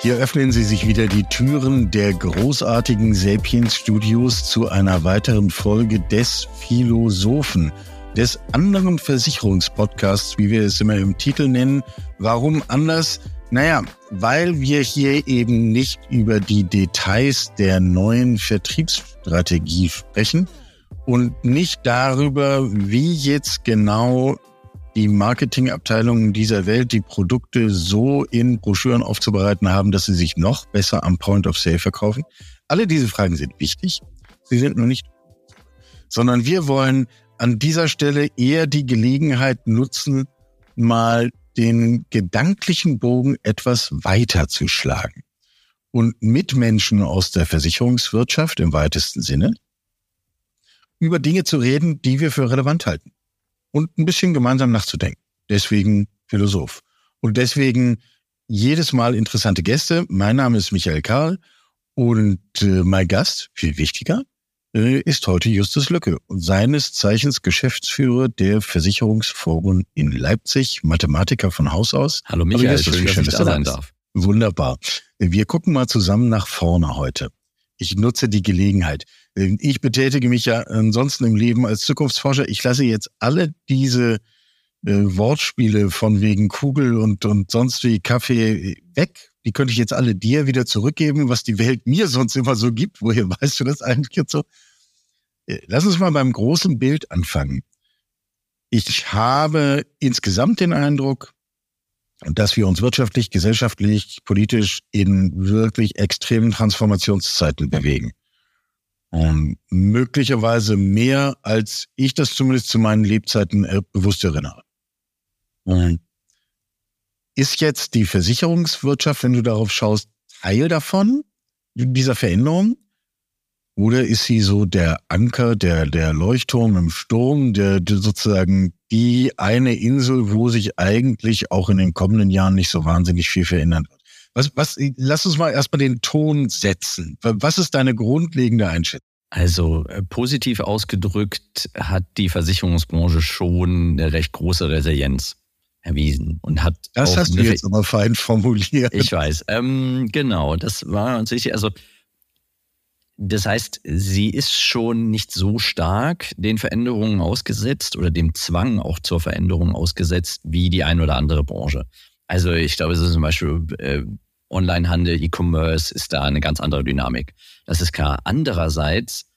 Hier öffnen sie sich wieder die Türen der großartigen Sapiens Studios zu einer weiteren Folge des Philosophen, des anderen Versicherungspodcasts, wie wir es immer im Titel nennen. Warum anders? Naja, weil wir hier eben nicht über die Details der neuen Vertriebsstrategie sprechen und nicht darüber, wie jetzt genau die Marketingabteilungen dieser Welt die Produkte so in Broschüren aufzubereiten haben, dass sie sich noch besser am Point of Sale verkaufen? Alle diese Fragen sind wichtig. Sie sind nur nicht, sondern wir wollen an dieser Stelle eher die Gelegenheit nutzen, mal den gedanklichen Bogen etwas weiter zu schlagen und mit Menschen aus der Versicherungswirtschaft im weitesten Sinne über Dinge zu reden, die wir für relevant halten und ein bisschen gemeinsam nachzudenken. Deswegen Philosoph. Und deswegen jedes Mal interessante Gäste. Mein Name ist Michael Karl und äh, mein Gast, viel wichtiger, äh, ist heute Justus Lücke und seines Zeichens Geschäftsführer der Versicherungsforen in Leipzig, Mathematiker von Haus aus. Hallo Michael, Hallo Justus, schön, schön, dass ich da sein darf. Wunderbar. Wir gucken mal zusammen nach vorne heute. Ich nutze die Gelegenheit. Ich betätige mich ja ansonsten im Leben als Zukunftsforscher. Ich lasse jetzt alle diese äh, Wortspiele von wegen Kugel und, und sonst wie Kaffee weg. Die könnte ich jetzt alle dir wieder zurückgeben, was die Welt mir sonst immer so gibt. Woher weißt du das eigentlich jetzt so? Äh, lass uns mal beim großen Bild anfangen. Ich habe insgesamt den Eindruck, dass wir uns wirtschaftlich, gesellschaftlich, politisch in wirklich extremen Transformationszeiten bewegen. Und möglicherweise mehr, als ich das zumindest zu meinen Lebzeiten äh, bewusst erinnere. Und ist jetzt die Versicherungswirtschaft, wenn du darauf schaust, Teil davon, dieser Veränderung? Oder ist sie so der Anker, der, der Leuchtturm im Sturm, der, der sozusagen die eine Insel, wo sich eigentlich auch in den kommenden Jahren nicht so wahnsinnig viel verändern wird? Was, was, lass uns mal erstmal den Ton setzen. Was ist deine grundlegende Einschätzung? Also äh, positiv ausgedrückt hat die Versicherungsbranche schon eine recht große Resilienz erwiesen und hat. Das hast du jetzt aber fein formuliert. Ich weiß. Ähm, genau, das war uns wichtig. Also das heißt, sie ist schon nicht so stark den Veränderungen ausgesetzt oder dem Zwang auch zur Veränderung ausgesetzt wie die ein oder andere Branche. Also ich glaube, es ist zum Beispiel äh, Onlinehandel, E-Commerce ist da eine ganz andere Dynamik. Das ist klar. Andererseits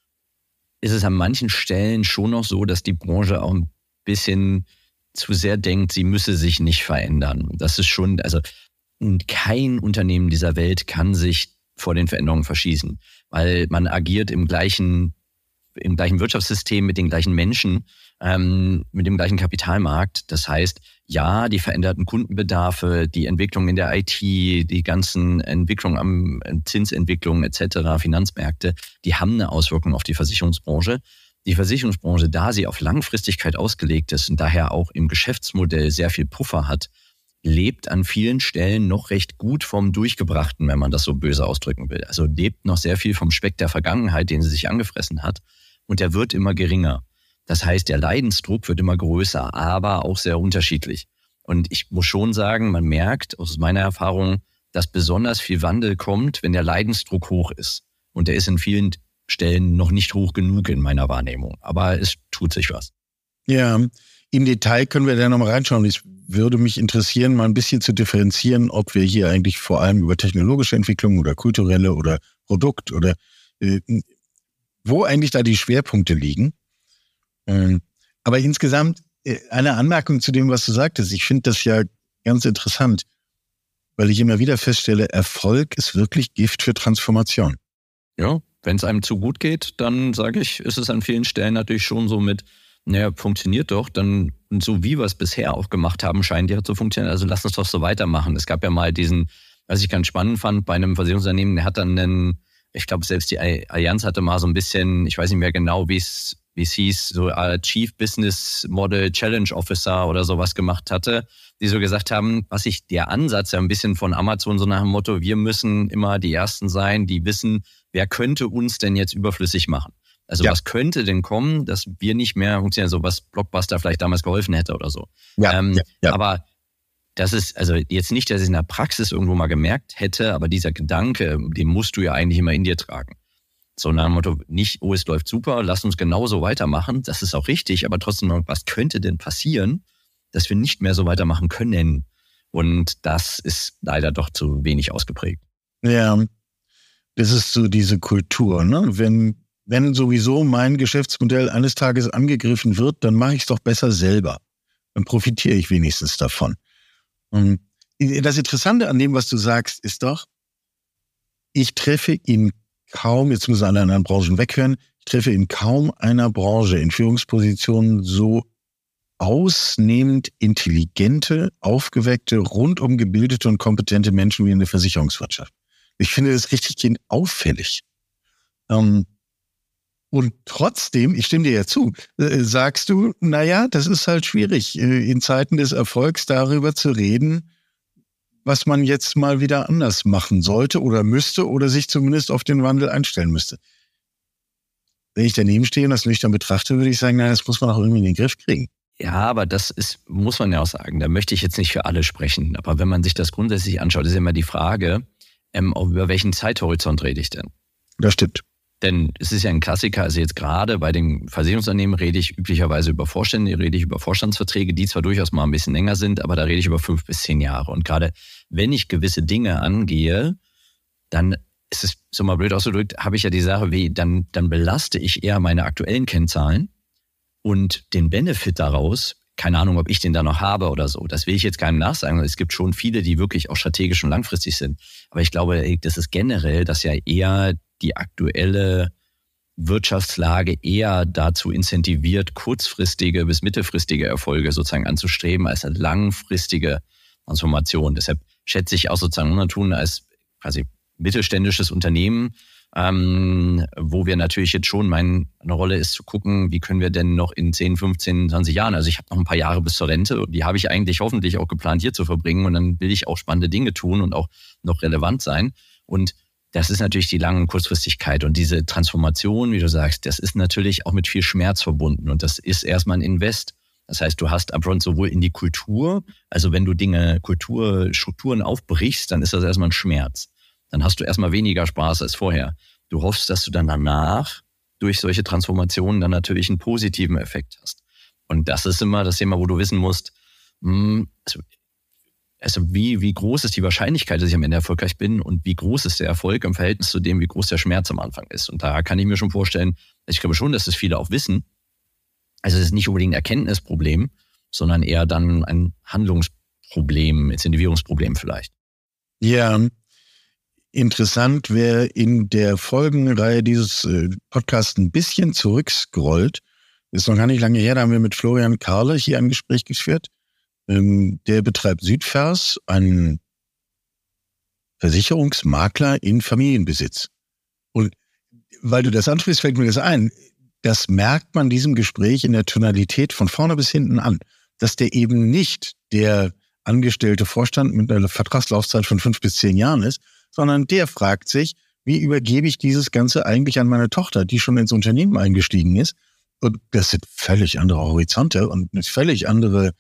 ist es an manchen Stellen schon noch so, dass die Branche auch ein bisschen zu sehr denkt, sie müsse sich nicht verändern. Das ist schon, also kein Unternehmen dieser Welt kann sich vor den Veränderungen verschießen weil man agiert im gleichen, im gleichen Wirtschaftssystem mit den gleichen Menschen, ähm, mit dem gleichen Kapitalmarkt. Das heißt, ja, die veränderten Kundenbedarfe, die Entwicklung in der IT, die ganzen Entwicklungen am äh, Zinsentwicklungen etc., Finanzmärkte, die haben eine Auswirkung auf die Versicherungsbranche. Die Versicherungsbranche, da sie auf Langfristigkeit ausgelegt ist und daher auch im Geschäftsmodell sehr viel Puffer hat, lebt an vielen Stellen noch recht gut vom Durchgebrachten, wenn man das so böse ausdrücken will. Also lebt noch sehr viel vom Speck der Vergangenheit, den sie sich angefressen hat. Und der wird immer geringer. Das heißt, der Leidensdruck wird immer größer, aber auch sehr unterschiedlich. Und ich muss schon sagen, man merkt aus meiner Erfahrung, dass besonders viel Wandel kommt, wenn der Leidensdruck hoch ist. Und der ist in vielen Stellen noch nicht hoch genug in meiner Wahrnehmung. Aber es tut sich was. Ja, im Detail können wir da nochmal reinschauen. Ich würde mich interessieren, mal ein bisschen zu differenzieren, ob wir hier eigentlich vor allem über technologische Entwicklung oder kulturelle oder Produkt oder äh, wo eigentlich da die Schwerpunkte liegen. Ähm, aber insgesamt äh, eine Anmerkung zu dem, was du sagtest. Ich finde das ja ganz interessant, weil ich immer wieder feststelle, Erfolg ist wirklich Gift für Transformation. Ja, wenn es einem zu gut geht, dann sage ich, ist es an vielen Stellen natürlich schon so mit, naja, funktioniert doch, dann so wie wir es bisher auch gemacht haben, scheint ja zu funktionieren. Also lass uns doch so weitermachen. Es gab ja mal diesen, was ich ganz spannend fand, bei einem Versicherungsunternehmen, der hat dann einen, ich glaube, selbst die Allianz hatte mal so ein bisschen, ich weiß nicht mehr genau, wie es wie es hieß, so Chief Business Model Challenge Officer oder sowas gemacht hatte, die so gesagt haben, was ich der Ansatz ja ein bisschen von Amazon so nach dem Motto, wir müssen immer die Ersten sein, die wissen, wer könnte uns denn jetzt überflüssig machen. Also ja. was könnte denn kommen, dass wir nicht mehr funktionieren, so was Blockbuster vielleicht damals geholfen hätte oder so. Ja, ähm, ja, ja. Aber das ist also jetzt nicht, dass ich in der Praxis irgendwo mal gemerkt hätte, aber dieser Gedanke, den musst du ja eigentlich immer in dir tragen. So nach dem Motto, nicht, oh, es läuft super, lass uns genauso weitermachen. Das ist auch richtig, aber trotzdem, was könnte denn passieren, dass wir nicht mehr so weitermachen können? Und das ist leider doch zu wenig ausgeprägt. Ja, das ist so diese Kultur. Ne? Wenn, wenn sowieso mein Geschäftsmodell eines Tages angegriffen wird, dann mache ich es doch besser selber. Dann profitiere ich wenigstens davon. Und das Interessante an dem, was du sagst, ist doch, ich treffe in kaum, jetzt müssen alle anderen Branchen weghören, ich treffe in kaum einer Branche in Führungspositionen so ausnehmend intelligente, aufgeweckte, rundum gebildete und kompetente Menschen wie in der Versicherungswirtschaft. Ich finde das richtig auffällig. Ähm, und trotzdem, ich stimme dir ja zu, äh, sagst du, naja, das ist halt schwierig, äh, in Zeiten des Erfolgs darüber zu reden, was man jetzt mal wieder anders machen sollte oder müsste oder sich zumindest auf den Wandel einstellen müsste. Wenn ich daneben stehe und das nüchtern betrachte, würde ich sagen, naja, das muss man auch irgendwie in den Griff kriegen. Ja, aber das ist, muss man ja auch sagen, da möchte ich jetzt nicht für alle sprechen. Aber wenn man sich das grundsätzlich anschaut, ist immer die Frage, ähm, über welchen Zeithorizont rede ich denn? Das stimmt. Denn es ist ja ein Klassiker, also jetzt gerade bei den Versicherungsunternehmen rede ich üblicherweise über Vorstände, rede ich über Vorstandsverträge, die zwar durchaus mal ein bisschen länger sind, aber da rede ich über fünf bis zehn Jahre. Und gerade wenn ich gewisse Dinge angehe, dann ist es so mal blöd ausgedrückt, habe ich ja die Sache wie, dann, dann belaste ich eher meine aktuellen Kennzahlen und den Benefit daraus keine Ahnung, ob ich den da noch habe oder so. Das will ich jetzt keinem nachsagen. Es gibt schon viele, die wirklich auch strategisch und langfristig sind. Aber ich glaube, das ist generell, dass ja eher die aktuelle Wirtschaftslage eher dazu incentiviert, kurzfristige bis mittelfristige Erfolge sozusagen anzustreben, als eine langfristige Transformation. Deshalb schätze ich auch sozusagen Untertun als quasi mittelständisches Unternehmen ähm, wo wir natürlich jetzt schon, meine Rolle ist zu gucken, wie können wir denn noch in 10, 15, 20 Jahren, also ich habe noch ein paar Jahre bis zur Rente, die habe ich eigentlich hoffentlich auch geplant hier zu verbringen und dann will ich auch spannende Dinge tun und auch noch relevant sein. Und das ist natürlich die lange Kurzfristigkeit und diese Transformation, wie du sagst, das ist natürlich auch mit viel Schmerz verbunden und das ist erstmal ein Invest. Das heißt, du hast upfront sowohl in die Kultur, also wenn du Dinge, Kulturstrukturen aufbrichst, dann ist das erstmal ein Schmerz dann hast du erstmal weniger Spaß als vorher. Du hoffst, dass du dann danach durch solche Transformationen dann natürlich einen positiven Effekt hast. Und das ist immer das Thema, wo du wissen musst, mh, hm, also, also wie, wie groß ist die Wahrscheinlichkeit, dass ich am Ende erfolgreich bin und wie groß ist der Erfolg im Verhältnis zu dem, wie groß der Schmerz am Anfang ist. Und da kann ich mir schon vorstellen, ich glaube schon, dass das viele auch wissen. Also es ist nicht unbedingt ein Erkenntnisproblem, sondern eher dann ein Handlungsproblem, Incentivierungsproblem vielleicht. Ja, Interessant, wer in der Folgenreihe dieses äh, Podcasts ein bisschen zurückscrollt, ist noch gar nicht lange her, da haben wir mit Florian Karle hier ein Gespräch geführt. Ähm, der betreibt Südvers, einen Versicherungsmakler in Familienbesitz. Und weil du das ansprichst, fällt mir das ein. Das merkt man diesem Gespräch in der Tonalität von vorne bis hinten an, dass der eben nicht der angestellte Vorstand mit einer Vertragslaufzeit von fünf bis zehn Jahren ist, sondern der fragt sich, wie übergebe ich dieses Ganze eigentlich an meine Tochter, die schon ins Unternehmen eingestiegen ist? Und das sind völlig andere Horizonte und eine völlig andere,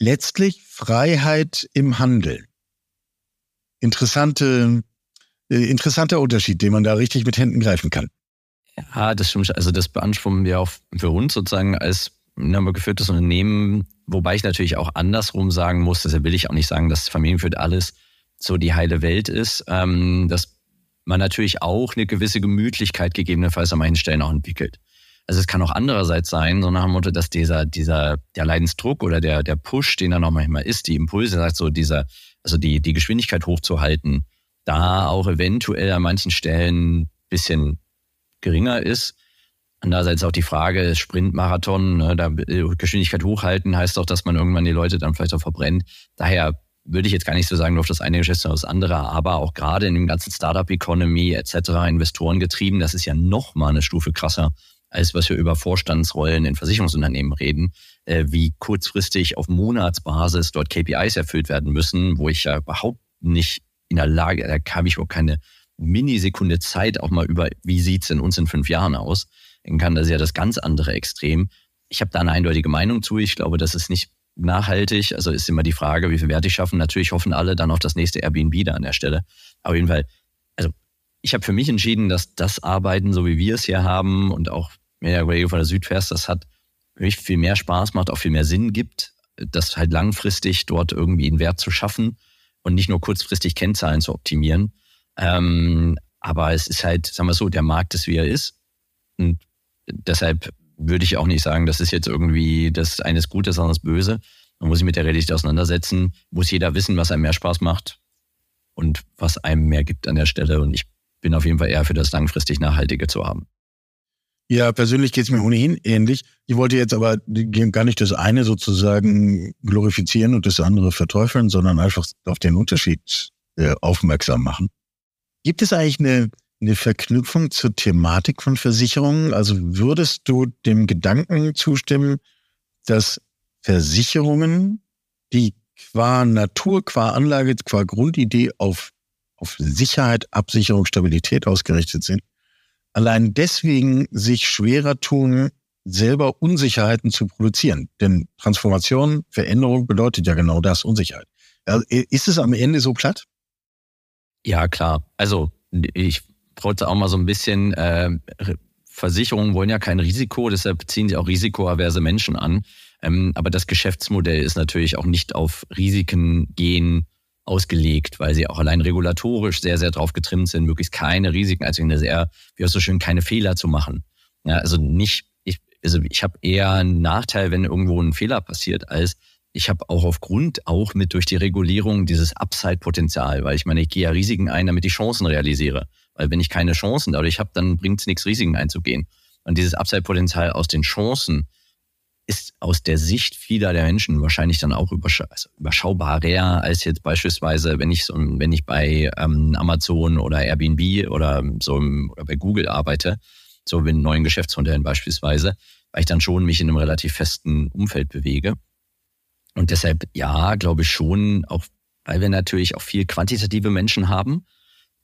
letztlich Freiheit im Handeln. Interessante, äh, interessanter Unterschied, den man da richtig mit Händen greifen kann. Ja, das stimmt. Also das beanspruchen wir auch für uns sozusagen als geführtes Unternehmen, wobei ich natürlich auch andersrum sagen muss, das will ich auch nicht sagen, dass Familienführt alles so die heile Welt ist, ähm, dass man natürlich auch eine gewisse Gemütlichkeit gegebenenfalls an manchen Stellen auch entwickelt. Also es kann auch andererseits sein, so nach dem Motto, dass dieser, dieser, der Leidensdruck oder der, der Push, den da noch manchmal ist, die Impulse, sagt so dieser, also die, die Geschwindigkeit hochzuhalten, da auch eventuell an manchen Stellen bisschen geringer ist. Andererseits auch die Frage, Sprintmarathon, ne, da äh, Geschwindigkeit hochhalten heißt auch, dass man irgendwann die Leute dann vielleicht auch verbrennt. Daher würde ich jetzt gar nicht so sagen, nur auf das eine Geschäft, auf das andere, aber auch gerade in dem ganzen Startup-Economy etc., Investoren getrieben, das ist ja noch mal eine Stufe krasser, als was wir über Vorstandsrollen in Versicherungsunternehmen reden, äh, wie kurzfristig auf Monatsbasis dort KPIs erfüllt werden müssen, wo ich ja überhaupt nicht in der Lage, da habe ich überhaupt keine Minisekunde Zeit, auch mal über, wie sieht's in uns in fünf Jahren aus. Dann kann das ja das ganz andere Extrem. Ich habe da eine eindeutige Meinung zu. Ich glaube, dass es nicht nachhaltig? Also ist immer die Frage, wie viel Wert ich schaffen. Natürlich hoffen alle dann auf das nächste Airbnb da an der Stelle. Auf jeden Fall, also ich habe für mich entschieden, dass das Arbeiten, so wie wir es hier haben und auch Media Radio von der Südfest, das hat für mich viel mehr Spaß macht, auch viel mehr Sinn gibt, das halt langfristig dort irgendwie einen Wert zu schaffen und nicht nur kurzfristig Kennzahlen zu optimieren. Ähm, aber es ist halt, sagen wir so, der Markt ist, wie er ist. Und deshalb würde ich auch nicht sagen, das ist jetzt irgendwie das eine ist das andere ist böse. Man muss sich mit der Realität auseinandersetzen, muss jeder wissen, was einem mehr Spaß macht und was einem mehr gibt an der Stelle. Und ich bin auf jeden Fall eher für das langfristig Nachhaltige zu haben. Ja, persönlich geht es mir ohnehin ähnlich. Ich wollte jetzt aber gar nicht das eine sozusagen glorifizieren und das andere verteufeln, sondern einfach auf den Unterschied äh, aufmerksam machen. Gibt es eigentlich eine eine Verknüpfung zur Thematik von Versicherungen? Also würdest du dem Gedanken zustimmen, dass Versicherungen, die qua Natur, qua Anlage, qua Grundidee auf, auf Sicherheit, Absicherung, Stabilität ausgerichtet sind, allein deswegen sich schwerer tun, selber Unsicherheiten zu produzieren. Denn Transformation, Veränderung bedeutet ja genau das, Unsicherheit. Also ist es am Ende so platt? Ja, klar. Also ich wollte auch mal so ein bisschen, äh, Versicherungen wollen ja kein Risiko, deshalb ziehen sie auch risikoaverse Menschen an. Ähm, aber das Geschäftsmodell ist natürlich auch nicht auf Risiken gehen ausgelegt, weil sie auch allein regulatorisch sehr, sehr drauf getrimmt sind, möglichst keine Risiken, also eine sehr, wie auch so schön, keine Fehler zu machen. Ja, also nicht, ich, also ich habe eher einen Nachteil, wenn irgendwo ein Fehler passiert, als ich habe auch aufgrund, auch mit durch die Regulierung dieses Upside-Potenzial, weil ich meine, ich gehe ja Risiken ein, damit ich Chancen realisiere. Weil wenn ich keine Chancen dadurch habe, dann bringt es nichts, Risiken einzugehen. Und dieses Upside-Potenzial aus den Chancen ist aus der Sicht vieler der Menschen wahrscheinlich dann auch überscha also überschaubarer als jetzt beispielsweise, wenn ich so, wenn ich bei ähm, Amazon oder Airbnb oder so oder bei Google arbeite, so in neuen Geschäftsmodellen beispielsweise, weil ich dann schon mich in einem relativ festen Umfeld bewege. Und deshalb, ja, glaube ich schon, auch weil wir natürlich auch viel quantitative Menschen haben,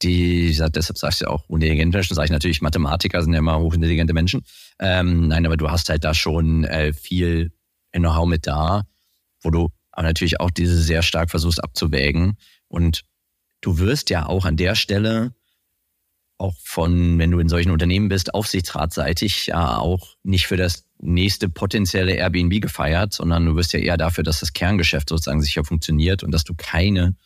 die, deshalb sagst du ja auch intelligente Menschen, sage ich natürlich, Mathematiker sind ja immer hochintelligente Menschen. Ähm, nein, aber du hast halt da schon äh, viel Know-how mit da, wo du aber natürlich auch diese sehr stark versuchst abzuwägen. Und du wirst ja auch an der Stelle auch von, wenn du in solchen Unternehmen bist, aufsichtsratseitig ja auch nicht für das nächste potenzielle Airbnb gefeiert, sondern du wirst ja eher dafür, dass das Kerngeschäft sozusagen sicher funktioniert und dass du keine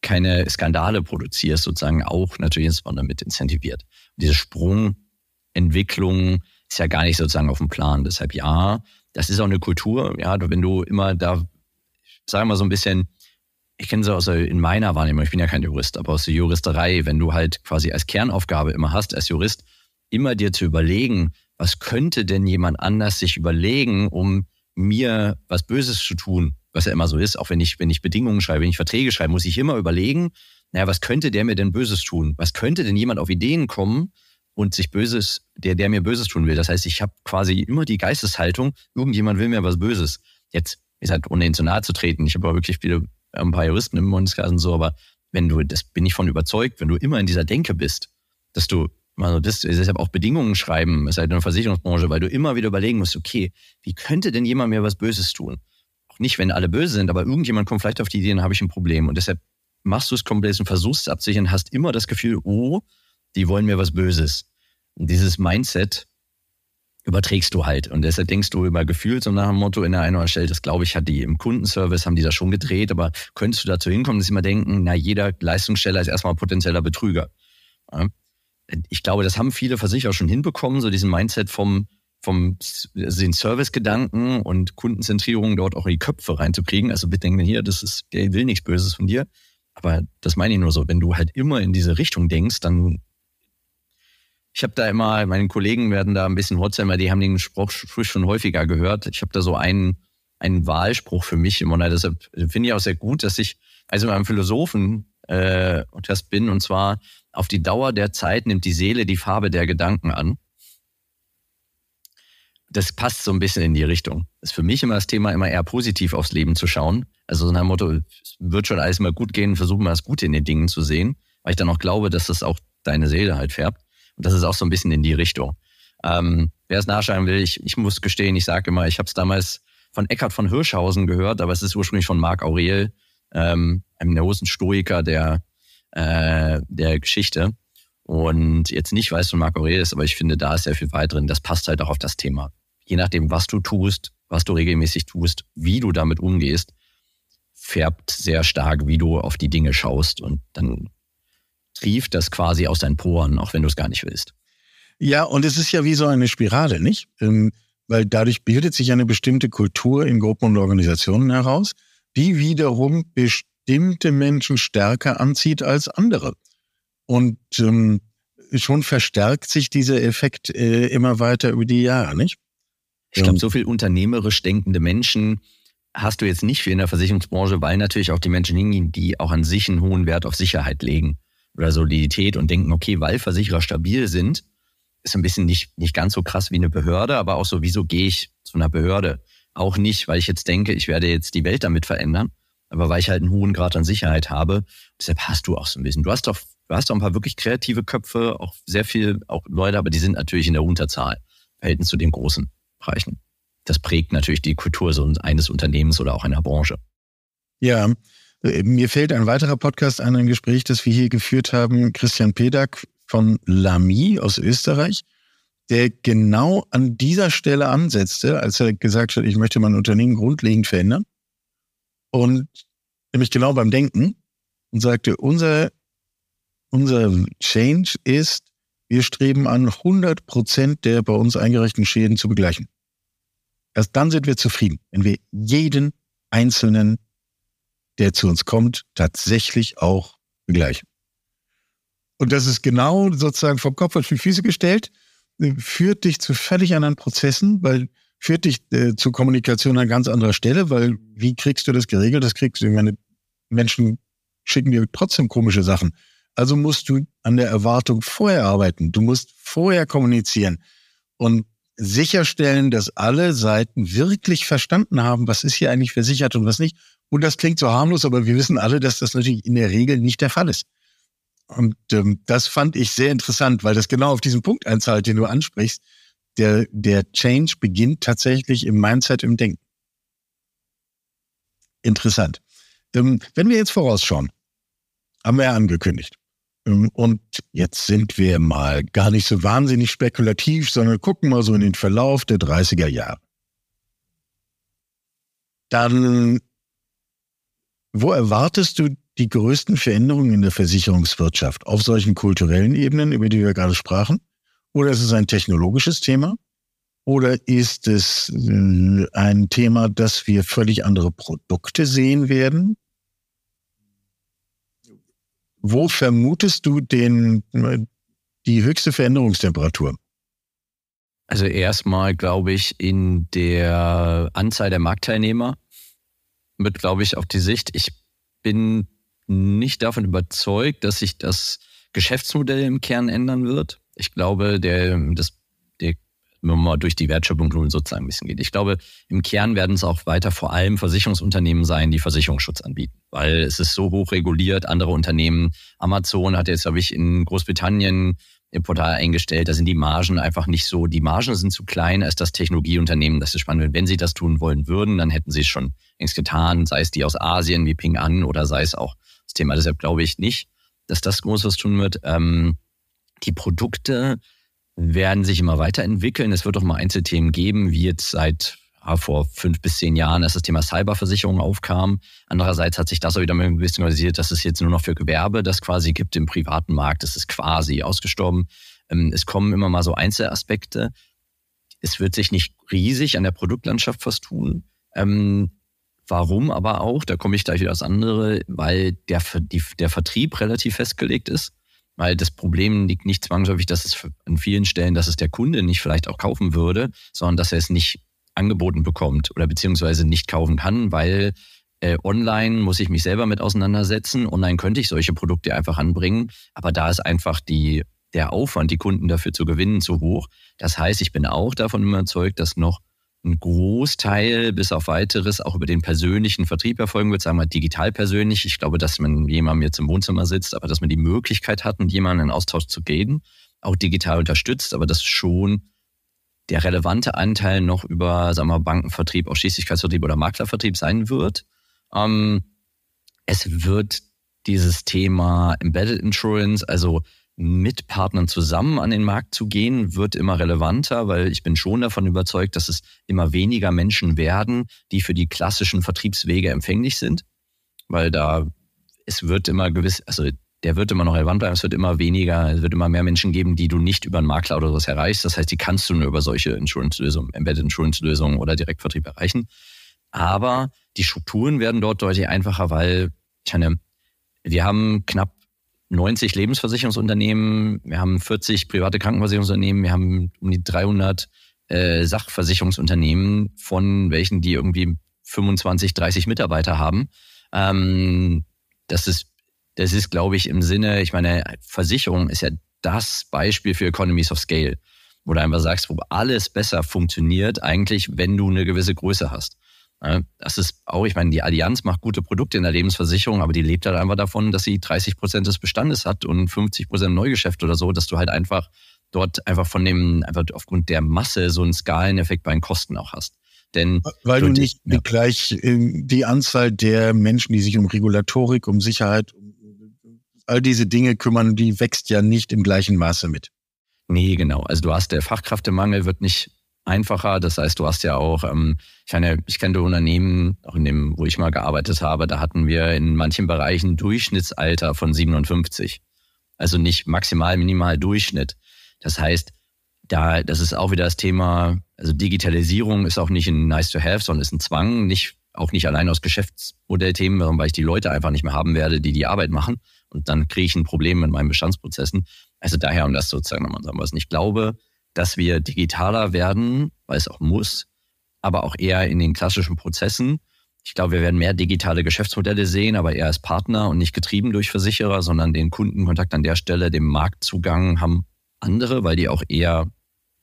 keine Skandale produzierst, sozusagen auch natürlich insbesondere mit incentiviert. Und diese Sprungentwicklung ist ja gar nicht sozusagen auf dem Plan. Deshalb ja, das ist auch eine Kultur. Ja, wenn du immer da, sagen wir mal so ein bisschen, ich kenne es aus in meiner Wahrnehmung, ich bin ja kein Jurist, aber aus der Juristerei, wenn du halt quasi als Kernaufgabe immer hast, als Jurist, immer dir zu überlegen, was könnte denn jemand anders sich überlegen, um mir was Böses zu tun, was ja immer so ist, auch wenn ich, wenn ich Bedingungen schreibe, wenn ich Verträge schreibe, muss ich immer überlegen, naja, was könnte der mir denn Böses tun? Was könnte denn jemand auf Ideen kommen und sich Böses, der, der mir Böses tun will? Das heißt, ich habe quasi immer die Geisteshaltung, irgendjemand will mir was Böses. Jetzt, ist halt, ohne ihnen zu nahe zu treten, ich habe auch wirklich viele, ein paar Juristen im Bundeskreis und so, aber wenn du, das bin ich von überzeugt, wenn du immer in dieser Denke bist, dass du also das, deshalb auch Bedingungen schreiben, ist halt eine Versicherungsbranche, weil du immer wieder überlegen musst, okay, wie könnte denn jemand mir was Böses tun? nicht, wenn alle böse sind, aber irgendjemand kommt vielleicht auf die Idee, dann habe ich ein Problem. Und deshalb machst du es komplett und versuchst es abzusichern, hast immer das Gefühl, oh, die wollen mir was Böses. Und dieses Mindset überträgst du halt. Und deshalb denkst du über Gefühl, so nach dem Motto in der einen oder anderen Stelle, das glaube ich, hat die im Kundenservice, haben die das schon gedreht, aber könntest du dazu hinkommen, dass sie immer denken, na, jeder Leistungssteller ist erstmal potenzieller Betrüger. Ich glaube, das haben viele Versicherer schon hinbekommen, so diesen Mindset vom, vom den Service-Gedanken und Kundenzentrierung dort auch in die Köpfe reinzukriegen. Also bitte denken hier, das ist, der will nichts Böses von dir. Aber das meine ich nur so, wenn du halt immer in diese Richtung denkst, dann ich habe da immer, meine Kollegen werden da ein bisschen Hotzheimer, die haben den Spruch schon häufiger gehört. Ich habe da so einen, einen Wahlspruch für mich immer. Deshalb finde ich auch sehr gut, dass ich also einem Philosophen äh, und das bin, und zwar auf die Dauer der Zeit nimmt die Seele die Farbe der Gedanken an das passt so ein bisschen in die Richtung. Das ist für mich immer das Thema, immer eher positiv aufs Leben zu schauen. Also so dem Motto, es wird schon alles mal gut gehen, versuchen wir das Gute in den Dingen zu sehen, weil ich dann auch glaube, dass das auch deine Seele halt färbt. Und das ist auch so ein bisschen in die Richtung. Ähm, wer es nachschauen will, ich, ich muss gestehen, ich sage immer, ich habe es damals von Eckhard von Hirschhausen gehört, aber es ist ursprünglich von Marc Aurel, ähm, einem der großen Stoiker der, äh, der Geschichte. Und jetzt nicht, weil es von Marc Aurel ist, aber ich finde, da ist sehr viel weit drin. Das passt halt auch auf das Thema. Je nachdem, was du tust, was du regelmäßig tust, wie du damit umgehst, färbt sehr stark, wie du auf die Dinge schaust. Und dann trieft das quasi aus deinen Poren, auch wenn du es gar nicht willst. Ja, und es ist ja wie so eine Spirale, nicht? Ähm, weil dadurch bildet sich eine bestimmte Kultur in Gruppen und Organisationen heraus, die wiederum bestimmte Menschen stärker anzieht als andere. Und ähm, schon verstärkt sich dieser Effekt äh, immer weiter über die Jahre, nicht? Ich glaube, so viel unternehmerisch denkende Menschen hast du jetzt nicht viel in der Versicherungsbranche, weil natürlich auch die Menschen hingehen, die auch an sich einen hohen Wert auf Sicherheit legen oder Solidität und denken, okay, weil Versicherer stabil sind, ist ein bisschen nicht, nicht ganz so krass wie eine Behörde, aber auch so, wieso gehe ich zu einer Behörde? Auch nicht, weil ich jetzt denke, ich werde jetzt die Welt damit verändern, aber weil ich halt einen hohen Grad an Sicherheit habe. Deshalb hast du auch so ein bisschen. Du hast doch, du hast doch ein paar wirklich kreative Köpfe, auch sehr viel, auch Leute, aber die sind natürlich in der Unterzahl, Verhältnis zu den großen Bereichen. Das prägt natürlich die Kultur so eines Unternehmens oder auch einer Branche. Ja, mir fällt ein weiterer Podcast an, ein Gespräch, das wir hier geführt haben. Christian Pedak von Lamy aus Österreich, der genau an dieser Stelle ansetzte, als er gesagt hat, ich möchte mein Unternehmen grundlegend verändern. Und nämlich genau beim Denken und sagte, unser, unser Change ist, wir streben an, 100 Prozent der bei uns eingereichten Schäden zu begleichen. Erst dann sind wir zufrieden, wenn wir jeden einzelnen, der zu uns kommt, tatsächlich auch begleichen. Und das ist genau sozusagen vom Kopf auf die Füße gestellt, äh, führt dich zu völlig anderen Prozessen, weil führt dich äh, zu Kommunikation an ganz anderer Stelle, weil wie kriegst du das geregelt? Das kriegst du, meine Menschen schicken dir trotzdem komische Sachen. Also musst du an der Erwartung vorher arbeiten. Du musst vorher kommunizieren und sicherstellen, dass alle Seiten wirklich verstanden haben, was ist hier eigentlich versichert und was nicht. Und das klingt so harmlos, aber wir wissen alle, dass das natürlich in der Regel nicht der Fall ist. Und ähm, das fand ich sehr interessant, weil das genau auf diesen Punkt einzahlt, den du ansprichst. Der, der Change beginnt tatsächlich im Mindset, im Denken. Interessant. Ähm, wenn wir jetzt vorausschauen, haben wir ja angekündigt. Ähm, und jetzt sind wir mal gar nicht so wahnsinnig spekulativ, sondern gucken mal so in den Verlauf der 30er Jahre. Dann, wo erwartest du die größten Veränderungen in der Versicherungswirtschaft auf solchen kulturellen Ebenen, über die wir gerade sprachen? Oder ist es ein technologisches Thema? Oder ist es äh, ein Thema, dass wir völlig andere Produkte sehen werden? Wo vermutest du den, die höchste Veränderungstemperatur? Also erstmal glaube ich in der Anzahl der Marktteilnehmer mit, glaube ich, auf die Sicht. Ich bin nicht davon überzeugt, dass sich das Geschäftsmodell im Kern ändern wird. Ich glaube, der, das, der, wenn man mal durch die Wertschöpfung sozusagen ein bisschen geht. Ich glaube, im Kern werden es auch weiter vor allem Versicherungsunternehmen sein, die Versicherungsschutz anbieten, weil es ist so hoch reguliert. Andere Unternehmen, Amazon hat jetzt, glaube ich, in Großbritannien im Portal eingestellt. Da sind die Margen einfach nicht so, die Margen sind zu klein als das Technologieunternehmen. Das ist spannend. Wenn sie das tun wollen würden, dann hätten sie es schon längst getan, sei es die aus Asien wie Ping An oder sei es auch das Thema. Deshalb glaube ich nicht, dass das Großes tun wird. Ähm, die Produkte werden sich immer weiterentwickeln. Es wird auch mal Einzelthemen geben, wie jetzt seit ja, vor fünf bis zehn Jahren, als das Thema Cyberversicherung aufkam. Andererseits hat sich das auch wieder ein bisschen realisiert, dass es jetzt nur noch für Gewerbe das quasi gibt im privaten Markt. Das ist quasi ausgestorben. Ähm, es kommen immer mal so Einzelaspekte. Es wird sich nicht riesig an der Produktlandschaft was tun. Ähm, Warum aber auch, da komme ich gleich wieder aufs andere, weil der, die, der Vertrieb relativ festgelegt ist. Weil das Problem liegt nicht zwangsläufig, dass es an vielen Stellen, dass es der Kunde nicht vielleicht auch kaufen würde, sondern dass er es nicht angeboten bekommt oder beziehungsweise nicht kaufen kann, weil äh, online muss ich mich selber mit auseinandersetzen. Online könnte ich solche Produkte einfach anbringen, aber da ist einfach die, der Aufwand, die Kunden dafür zu gewinnen, zu hoch. Das heißt, ich bin auch davon überzeugt, dass noch ein Großteil bis auf weiteres auch über den persönlichen Vertrieb erfolgen wird, sagen wir digital persönlich. Ich glaube, dass man jemandem jetzt im Wohnzimmer sitzt, aber dass man die Möglichkeit hat, mit jemandem in Austausch zu gehen, auch digital unterstützt, aber dass schon der relevante Anteil noch über, sagen wir, Bankenvertrieb, Ausschließlichkeitsvertrieb oder Maklervertrieb sein wird. Ähm, es wird dieses Thema Embedded Insurance, also mit Partnern zusammen an den Markt zu gehen, wird immer relevanter, weil ich bin schon davon überzeugt, dass es immer weniger Menschen werden, die für die klassischen Vertriebswege empfänglich sind, weil da es wird immer gewiss, also der wird immer noch relevant bleiben, es wird immer weniger, es wird immer mehr Menschen geben, die du nicht über einen Makler oder sowas erreichst. Das heißt, die kannst du nur über solche Insurance-Lösungen, Embedded Insurance-Lösungen oder Direktvertrieb erreichen. Aber die Strukturen werden dort deutlich einfacher, weil ich meine, wir haben knapp 90 Lebensversicherungsunternehmen, wir haben 40 private Krankenversicherungsunternehmen, wir haben um die 300 äh, Sachversicherungsunternehmen, von welchen die irgendwie 25, 30 Mitarbeiter haben. Ähm, das ist, das ist, glaube ich, im Sinne, ich meine, Versicherung ist ja das Beispiel für Economies of Scale, wo du einfach sagst, wo alles besser funktioniert, eigentlich, wenn du eine gewisse Größe hast. Das ist auch, ich meine, die Allianz macht gute Produkte in der Lebensversicherung, aber die lebt halt einfach davon, dass sie 30 Prozent des Bestandes hat und 50 Prozent Neugeschäft oder so, dass du halt einfach dort einfach von dem, einfach aufgrund der Masse so einen Skaleneffekt bei den Kosten auch hast. Denn weil du nicht ja. gleich ähm, die Anzahl der Menschen, die sich um Regulatorik, um Sicherheit, um all diese Dinge kümmern, die wächst ja nicht im gleichen Maße mit. Nee, genau. Also du hast der Fachkräftemangel wird nicht einfacher. Das heißt, du hast ja auch, ähm, ich meine, ich kenne Unternehmen, auch in dem, wo ich mal gearbeitet habe, da hatten wir in manchen Bereichen Durchschnittsalter von 57. Also nicht maximal, minimal Durchschnitt. Das heißt, da, das ist auch wieder das Thema, also Digitalisierung ist auch nicht ein nice to have, sondern ist ein Zwang, nicht, auch nicht allein aus Geschäftsmodellthemen, sondern weil ich die Leute einfach nicht mehr haben werde, die die Arbeit machen. Und dann kriege ich ein Problem mit meinen Bestandsprozessen. Also daher, um das sozusagen nochmal sagen was. Ich glaube, dass wir digitaler werden, weil es auch muss, aber auch eher in den klassischen Prozessen. Ich glaube, wir werden mehr digitale Geschäftsmodelle sehen, aber eher als Partner und nicht getrieben durch Versicherer, sondern den Kundenkontakt an der Stelle, den Marktzugang haben andere, weil die auch eher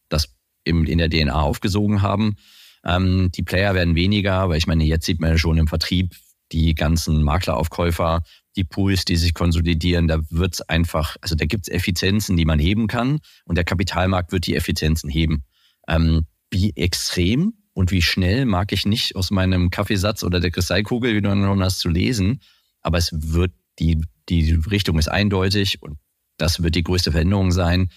das in der DNA aufgesogen haben. Ähm, die Player werden weniger, weil ich meine, jetzt sieht man schon im Vertrieb, die ganzen Makleraufkäufer die Pools, die sich konsolidieren, da wird es einfach, also da gibt es Effizienzen, die man heben kann und der Kapitalmarkt wird die Effizienzen heben. Ähm, wie extrem und wie schnell mag ich nicht aus meinem Kaffeesatz oder der Kristallkugel, wie du noch hast, zu lesen, aber es wird, die, die Richtung ist eindeutig und das wird die größte Veränderung sein.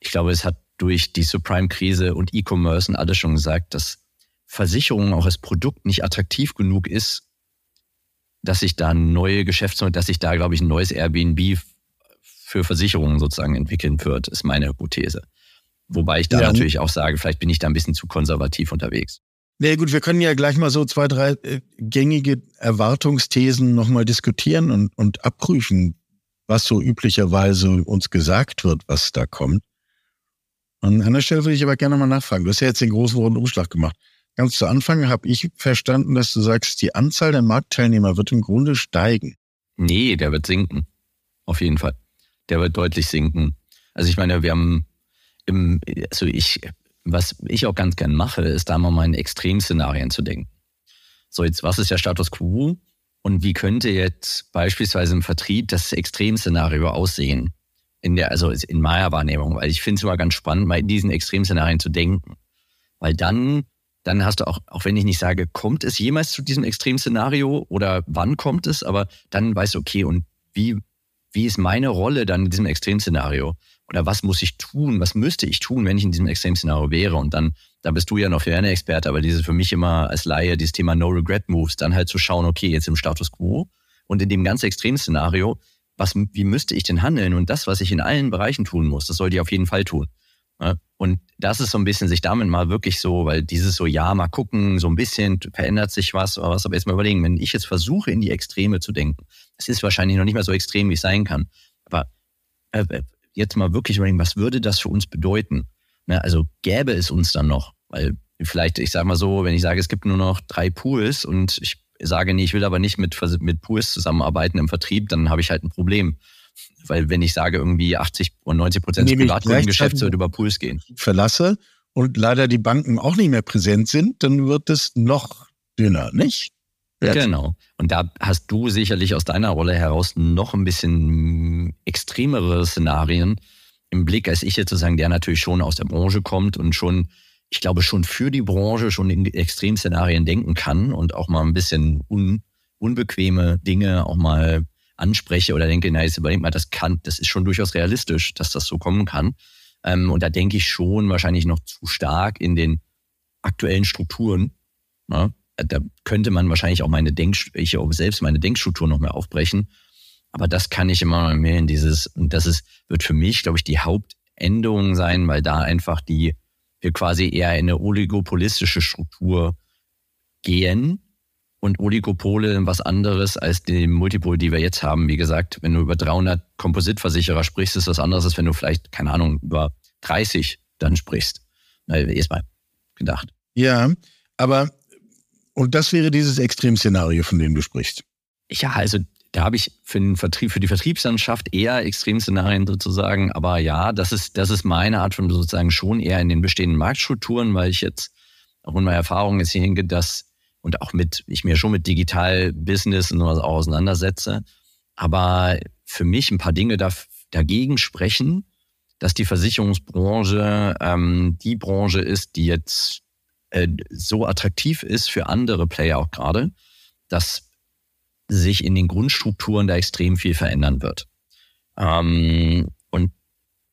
Ich glaube, es hat durch die Subprime-Krise und E-Commerce und alles schon gesagt, dass Versicherung auch als Produkt nicht attraktiv genug ist, dass sich da neue Geschäftsmodelle, dass sich da, glaube ich, ein neues Airbnb für Versicherungen sozusagen entwickeln wird, ist meine Hypothese. Wobei ich da ja. natürlich auch sage, vielleicht bin ich da ein bisschen zu konservativ unterwegs. Na nee, gut, wir können ja gleich mal so zwei, drei äh, gängige Erwartungsthesen nochmal diskutieren und, und abprüfen, was so üblicherweise uns gesagt wird, was da kommt. An einer Stelle würde ich aber gerne mal nachfragen. Du hast ja jetzt den großen roten Umschlag gemacht. Ganz zu Anfang habe ich verstanden, dass du sagst, die Anzahl der Marktteilnehmer wird im Grunde steigen. Nee, der wird sinken. Auf jeden Fall. Der wird deutlich sinken. Also ich meine, wir haben im, also ich, was ich auch ganz gern mache, ist da mal in Extremszenarien zu denken. So, jetzt, was ist der Status quo? Und wie könnte jetzt beispielsweise im Vertrieb das Extremszenario aussehen? In der, also in meiner Wahrnehmung, weil ich finde es immer ganz spannend, mal in diesen Extremszenarien zu denken. Weil dann dann hast du auch, auch wenn ich nicht sage, kommt es jemals zu diesem Extremszenario oder wann kommt es, aber dann weißt du, okay, und wie, wie ist meine Rolle dann in diesem Extremszenario? Oder was muss ich tun? Was müsste ich tun, wenn ich in diesem Extremszenario wäre? Und dann, da bist du ja noch für eine Experte, aber dieses für mich immer als Laie, dieses Thema No Regret Moves, dann halt zu schauen, okay, jetzt im Status Quo und in dem ganz Extremszenario, was, wie müsste ich denn handeln? Und das, was ich in allen Bereichen tun muss, das sollte ich auf jeden Fall tun. Und das ist so ein bisschen sich damit mal wirklich so, weil dieses so, ja, mal gucken, so ein bisschen verändert sich was oder was, aber jetzt mal überlegen, wenn ich jetzt versuche, in die Extreme zu denken, es ist wahrscheinlich noch nicht mehr so extrem, wie es sein kann, aber äh, äh, jetzt mal wirklich überlegen, was würde das für uns bedeuten? Ne, also gäbe es uns dann noch, weil vielleicht, ich sage mal so, wenn ich sage, es gibt nur noch drei Pools und ich sage, nee, ich will aber nicht mit, mit Pools zusammenarbeiten im Vertrieb, dann habe ich halt ein Problem. Weil wenn ich sage, irgendwie 80 und 90 Prozent des Privatkundengeschäfts wird über Pools gehen. Verlasse und leider die Banken auch nicht mehr präsent sind, dann wird es noch dünner, nicht? Genau. Und da hast du sicherlich aus deiner Rolle heraus noch ein bisschen extremere Szenarien im Blick, als ich jetzt sozusagen, der natürlich schon aus der Branche kommt und schon ich glaube, schon für die Branche schon in Extremszenarien denken kann und auch mal ein bisschen un, unbequeme Dinge auch mal anspreche oder denke, na, jetzt überleg mal, das kann, das ist schon durchaus realistisch, dass das so kommen kann. Ähm, und da denke ich schon wahrscheinlich noch zu stark in den aktuellen Strukturen. Ne? Da könnte man wahrscheinlich auch meine Denk, ich auch selbst meine Denkstruktur noch mehr aufbrechen. Aber das kann ich immer mehr in dieses, und das ist, wird für mich, glaube ich, die Hauptänderung sein, weil da einfach die, wir quasi eher in eine oligopolistische Struktur gehen und Oligopole was anderes als die Multipole, die wir jetzt haben. Wie gesagt, wenn du über 300 Kompositversicherer sprichst, ist was anderes, als wenn du vielleicht, keine Ahnung, über 30 dann sprichst. Na, erstmal gedacht. Ja, aber und das wäre dieses Extremszenario, von dem du sprichst. Ja, also da habe ich für den Vertrieb, für die Vertriebslandschaft eher Extremszenarien sozusagen. Aber ja, das ist, das ist meine Art von sozusagen schon eher in den bestehenden Marktstrukturen, weil ich jetzt auch in meiner Erfahrung jetzt hier hinge, dass und auch mit, ich mir schon mit Digital-Business und sowas auseinandersetze. Aber für mich ein paar Dinge da, dagegen sprechen, dass die Versicherungsbranche ähm, die Branche ist, die jetzt äh, so attraktiv ist für andere Player auch gerade, dass sich in den Grundstrukturen da extrem viel verändern wird. Ähm, und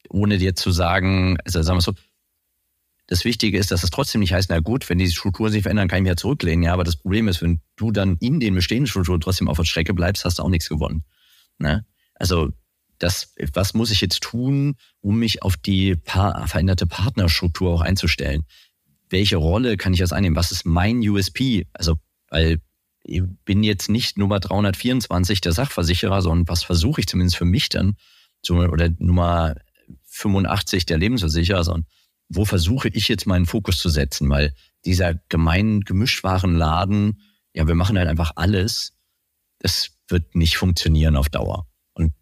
ohne dir zu sagen, also sagen wir so, das Wichtige ist, dass es trotzdem nicht heißt, na gut, wenn die Strukturen sich verändern, kann ich mich ja zurücklehnen. Ja, aber das Problem ist, wenn du dann in den bestehenden Strukturen trotzdem auf der Strecke bleibst, hast du auch nichts gewonnen. Ne? Also das, was muss ich jetzt tun, um mich auf die pa veränderte Partnerstruktur auch einzustellen? Welche Rolle kann ich das einnehmen? Was ist mein USP? Also, weil ich bin jetzt nicht Nummer 324 der Sachversicherer, sondern was versuche ich zumindest für mich dann, oder Nummer 85 der Lebensversicherer, sondern wo versuche ich jetzt meinen Fokus zu setzen? Weil dieser gemeinen Gemischtwarenladen, ja, wir machen halt einfach alles, das wird nicht funktionieren auf Dauer. Und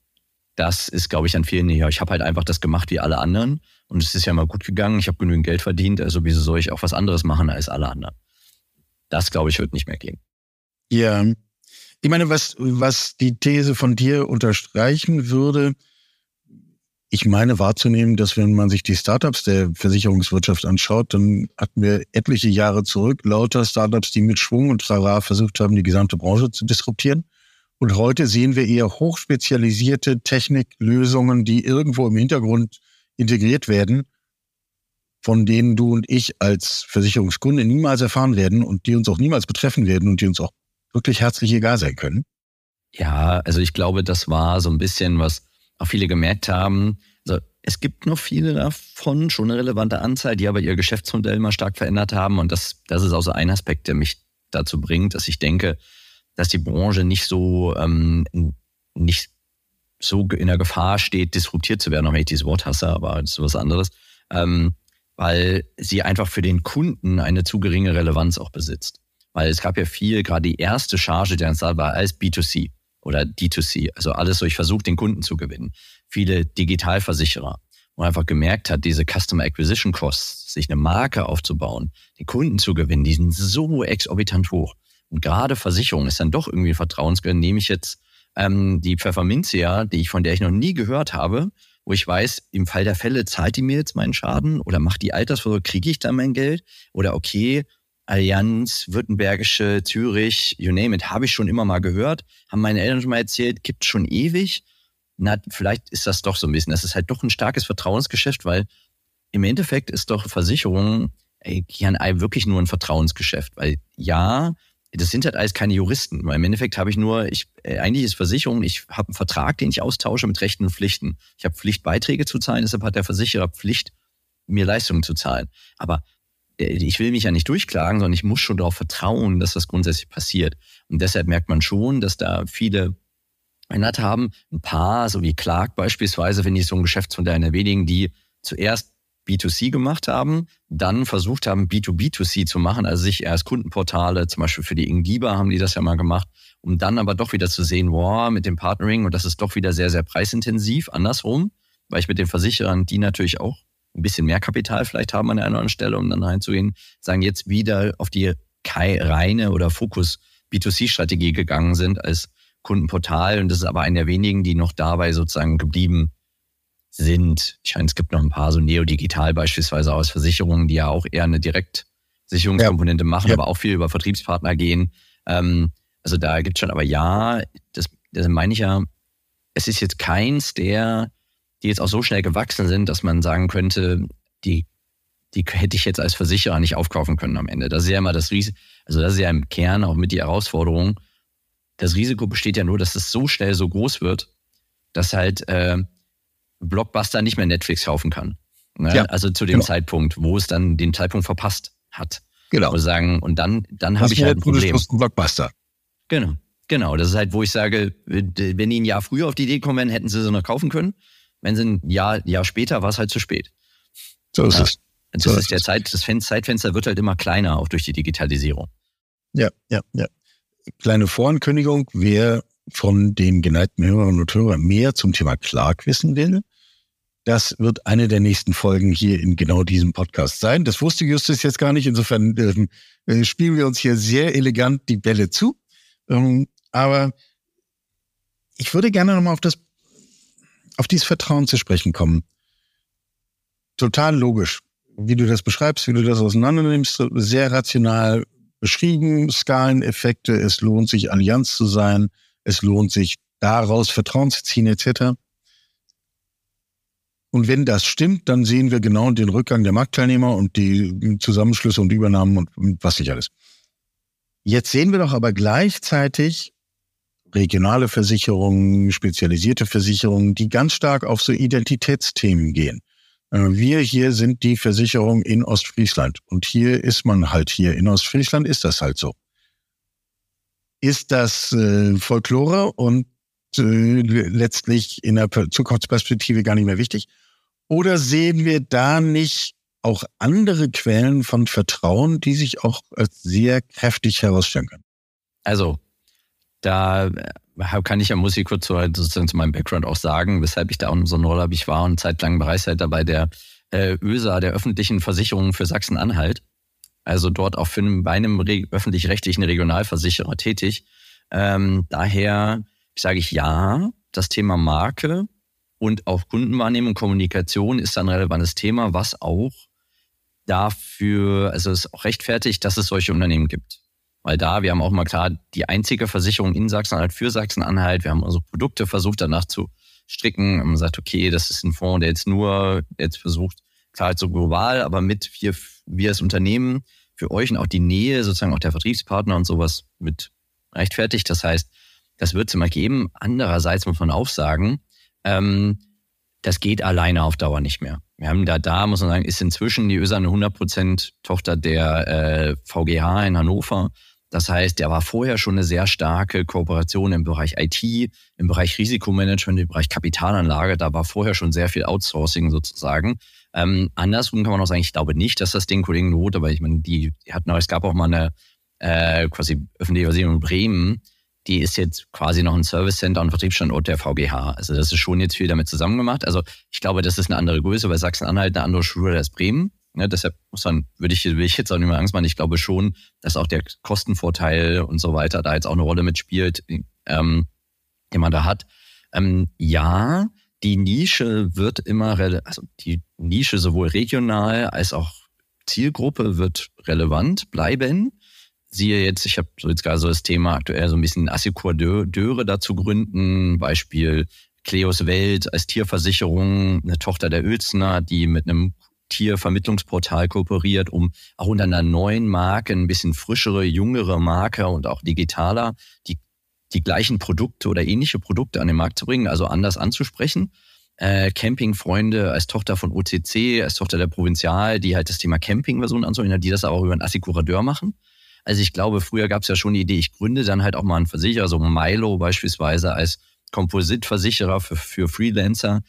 das ist, glaube ich, an vielen, ja, ich habe halt einfach das gemacht wie alle anderen und es ist ja mal gut gegangen, ich habe genügend Geld verdient, also wieso soll ich auch was anderes machen als alle anderen? Das, glaube ich, wird nicht mehr gehen. Ja. Ich meine, was, was die These von dir unterstreichen würde, ich meine wahrzunehmen, dass wenn man sich die Startups der Versicherungswirtschaft anschaut, dann hatten wir etliche Jahre zurück lauter Startups, die mit Schwung und Trara versucht haben, die gesamte Branche zu disruptieren. Und heute sehen wir eher hochspezialisierte Techniklösungen, die irgendwo im Hintergrund integriert werden, von denen du und ich als Versicherungskunde niemals erfahren werden und die uns auch niemals betreffen werden und die uns auch wirklich herzlich egal sein können. Ja, also ich glaube, das war so ein bisschen was auch viele gemerkt haben, also es gibt noch viele davon, schon eine relevante Anzahl, die aber ihr Geschäftsmodell mal stark verändert haben. Und das, das ist auch so ein Aspekt, der mich dazu bringt, dass ich denke, dass die Branche nicht so, ähm, nicht so in der Gefahr steht, disruptiert zu werden, auch wenn ich dieses Wort hasse, aber das ist was anderes, ähm, weil sie einfach für den Kunden eine zu geringe Relevanz auch besitzt. Weil es gab ja viel, gerade die erste Charge der Anzahl war als B2C oder D2C. Also alles so, ich versuche den Kunden zu gewinnen. Viele Digitalversicherer, wo man einfach gemerkt hat, diese Customer Acquisition Costs, sich eine Marke aufzubauen, den Kunden zu gewinnen, die sind so exorbitant hoch. Und gerade Versicherung ist dann doch irgendwie vertrauensgewinn. Nehme ich jetzt ähm, die Pfefferminzia, die ich von der ich noch nie gehört habe, wo ich weiß, im Fall der Fälle zahlt die mir jetzt meinen Schaden oder macht die Altersvorsorge, kriege ich da mein Geld? Oder okay, Allianz, Württembergische, Zürich, you name it, habe ich schon immer mal gehört, haben meine Eltern schon mal erzählt, gibt schon ewig. Na, vielleicht ist das doch so ein bisschen. Das ist halt doch ein starkes Vertrauensgeschäft, weil im Endeffekt ist doch Versicherung ey, wirklich nur ein Vertrauensgeschäft. Weil ja, das sind halt alles keine Juristen. Weil im Endeffekt habe ich nur, ich, äh, eigentlich ist Versicherung, ich habe einen Vertrag, den ich austausche mit Rechten und Pflichten. Ich habe Pflichtbeiträge zu zahlen, deshalb hat der Versicherer Pflicht, mir Leistungen zu zahlen. Aber ich will mich ja nicht durchklagen, sondern ich muss schon darauf vertrauen, dass das grundsätzlich passiert. Und deshalb merkt man schon, dass da viele verändert haben. Ein paar, so wie Clark beispielsweise, finde ich so ein Geschäftsmodell einer wenigen, die zuerst B2C gemacht haben, dann versucht haben, B2B2C zu machen, also sich erst Kundenportale, zum Beispiel für die Ingdiba haben die das ja mal gemacht, um dann aber doch wieder zu sehen, wow, mit dem Partnering, und das ist doch wieder sehr, sehr preisintensiv, andersrum, weil ich mit den Versicherern, die natürlich auch ein bisschen mehr Kapital vielleicht haben an einer anderen Stelle, um dann reinzugehen, sagen jetzt wieder auf die reine oder Fokus B2C-Strategie gegangen sind als Kundenportal. Und das ist aber einer der wenigen, die noch dabei sozusagen geblieben sind. Ich meine, es gibt noch ein paar so Neodigital beispielsweise aus Versicherungen, die ja auch eher eine Direktsicherungskomponente ja. machen, ja. aber auch viel über Vertriebspartner gehen. Ähm, also da gibt es schon, aber ja, das, das meine ich ja, es ist jetzt keins der, die jetzt auch so schnell gewachsen sind, dass man sagen könnte, die, die hätte ich jetzt als Versicherer nicht aufkaufen können am Ende. Das ist ja immer das Risiko, also das ist ja im Kern auch mit die Herausforderung. Das Risiko besteht ja nur, dass es so schnell so groß wird, dass halt äh, Blockbuster nicht mehr Netflix kaufen kann. Ne? Ja, also zu dem genau. Zeitpunkt, wo es dann den Zeitpunkt verpasst hat. Genau. Und sagen, und dann, dann habe ich halt ein Problem. Blockbuster. Genau. Genau. Das ist halt, wo ich sage, wenn die ein Jahr früher auf die Idee kommen, hätten sie sie noch kaufen können. Wenn sie ein Jahr, Jahr später, war es halt zu spät. So ist ja. es. Das so ist der Zeit, das Zeitfenster wird halt immer kleiner, auch durch die Digitalisierung. Ja, ja, ja. Kleine Vorankündigung, wer von den geneigten Hörerinnen und Hörern mehr zum Thema Clark wissen will, das wird eine der nächsten Folgen hier in genau diesem Podcast sein. Das wusste Justus jetzt gar nicht. Insofern äh, spielen wir uns hier sehr elegant die Bälle zu. Ähm, aber ich würde gerne nochmal auf das, auf dieses Vertrauen zu sprechen kommen. Total logisch, wie du das beschreibst, wie du das auseinandernimmst, sehr rational beschrieben, Skaleneffekte, es lohnt sich Allianz zu sein, es lohnt sich daraus Vertrauen zu ziehen, etc. Und wenn das stimmt, dann sehen wir genau den Rückgang der Marktteilnehmer und die Zusammenschlüsse und Übernahmen und was nicht alles. Jetzt sehen wir doch aber gleichzeitig regionale Versicherungen, spezialisierte Versicherungen, die ganz stark auf so Identitätsthemen gehen. Äh, wir hier sind die Versicherung in Ostfriesland und hier ist man halt hier. In Ostfriesland ist das halt so. Ist das äh, Folklore und äh, letztlich in der Zukunftsperspektive gar nicht mehr wichtig? Oder sehen wir da nicht auch andere Quellen von Vertrauen, die sich auch als sehr kräftig herausstellen können? Also, da äh, kann ich ja, muss ich kurz so, sozusagen zu meinem Background auch sagen, weshalb ich da auch so. Ich war und zeitlang Bereichsleiter bei der äh, ÖSA, der öffentlichen Versicherung für Sachsen-Anhalt. Also dort auch für einen, bei einem öffentlich-rechtlichen Regionalversicherer tätig. Ähm, daher sage ich ja, das Thema Marke und auch Kundenwahrnehmung, Kommunikation ist ein relevantes Thema, was auch dafür, also es ist auch rechtfertigt, dass es solche Unternehmen gibt. Weil da, wir haben auch mal klar die einzige Versicherung in Sachsen-Anhalt für Sachsen-Anhalt. Wir haben unsere Produkte versucht danach zu stricken. Und man sagt, okay, das ist ein Fonds, der jetzt nur, der jetzt versucht, klar so global, aber mit wir, wir als Unternehmen für euch und auch die Nähe sozusagen auch der Vertriebspartner und sowas mit rechtfertigt. Das heißt, das wird es immer geben. Andererseits muss man auch sagen, ähm, das geht alleine auf Dauer nicht mehr. Wir haben da, da muss man sagen, ist inzwischen die ÖSA eine 100% Tochter der äh, VGH in Hannover. Das heißt, der war vorher schon eine sehr starke Kooperation im Bereich IT, im Bereich Risikomanagement, im Bereich Kapitalanlage. Da war vorher schon sehr viel Outsourcing sozusagen. Ähm, andersrum kann man auch sagen, ich glaube nicht, dass das den Kollegen not, aber ich meine, die, die hatten, es gab auch mal eine äh, quasi öffentliche Versicherung in Bremen, die ist jetzt quasi noch ein Service Center und Vertriebsstandort der VGH. Also das ist schon jetzt viel damit zusammen gemacht. Also ich glaube, das ist eine andere Größe, weil Sachsen-Anhalt eine andere Schule als Bremen. Ja, deshalb muss man, würde ich, will ich jetzt auch nicht mehr Angst machen. Ich glaube schon, dass auch der Kostenvorteil und so weiter da jetzt auch eine Rolle mitspielt, ähm, den man da hat. Ähm, ja, die Nische wird immer, also die Nische sowohl regional als auch Zielgruppe wird relevant bleiben siehe jetzt, ich habe so jetzt gerade so das Thema aktuell so ein bisschen Assekurateure dazu gründen, Beispiel Cleos Welt als Tierversicherung, eine Tochter der Uelzner, die mit einem Tiervermittlungsportal kooperiert, um auch unter einer neuen Marke, ein bisschen frischere, jüngere Marke und auch digitaler, die, die gleichen Produkte oder ähnliche Produkte an den Markt zu bringen, also anders anzusprechen. Äh, Campingfreunde als Tochter von OCC, als Tochter der Provinzial, die halt das Thema Campingversion anzubieten, die das auch über einen Assekurateur machen. Also ich glaube, früher gab es ja schon die Idee, ich gründe dann halt auch mal einen Versicherer, so Milo beispielsweise als Kompositversicherer für, für Freelancer.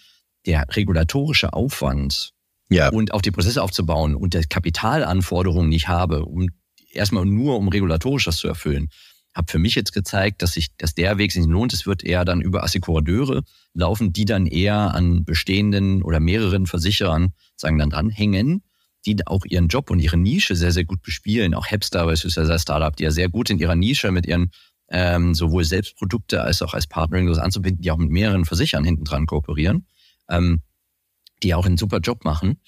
Der regulatorische Aufwand ja. und auch die Prozesse aufzubauen und der Kapitalanforderungen nicht habe, um erstmal nur um regulatorisch das zu erfüllen, habe für mich jetzt gezeigt, dass sich, dass der Weg sich lohnt. Es wird eher dann über Assekurateure laufen, die dann eher an bestehenden oder mehreren Versicherern sagen dann dranhängen die auch ihren Job und ihre Nische sehr, sehr gut bespielen. Auch Hepster beispielsweise als Startup, die ja sehr gut in ihrer Nische mit ihren ähm, sowohl Selbstprodukte als auch als Partnering anzubinden, die auch mit mehreren Versichern hinten dran kooperieren. Ähm, die auch einen super Job machen.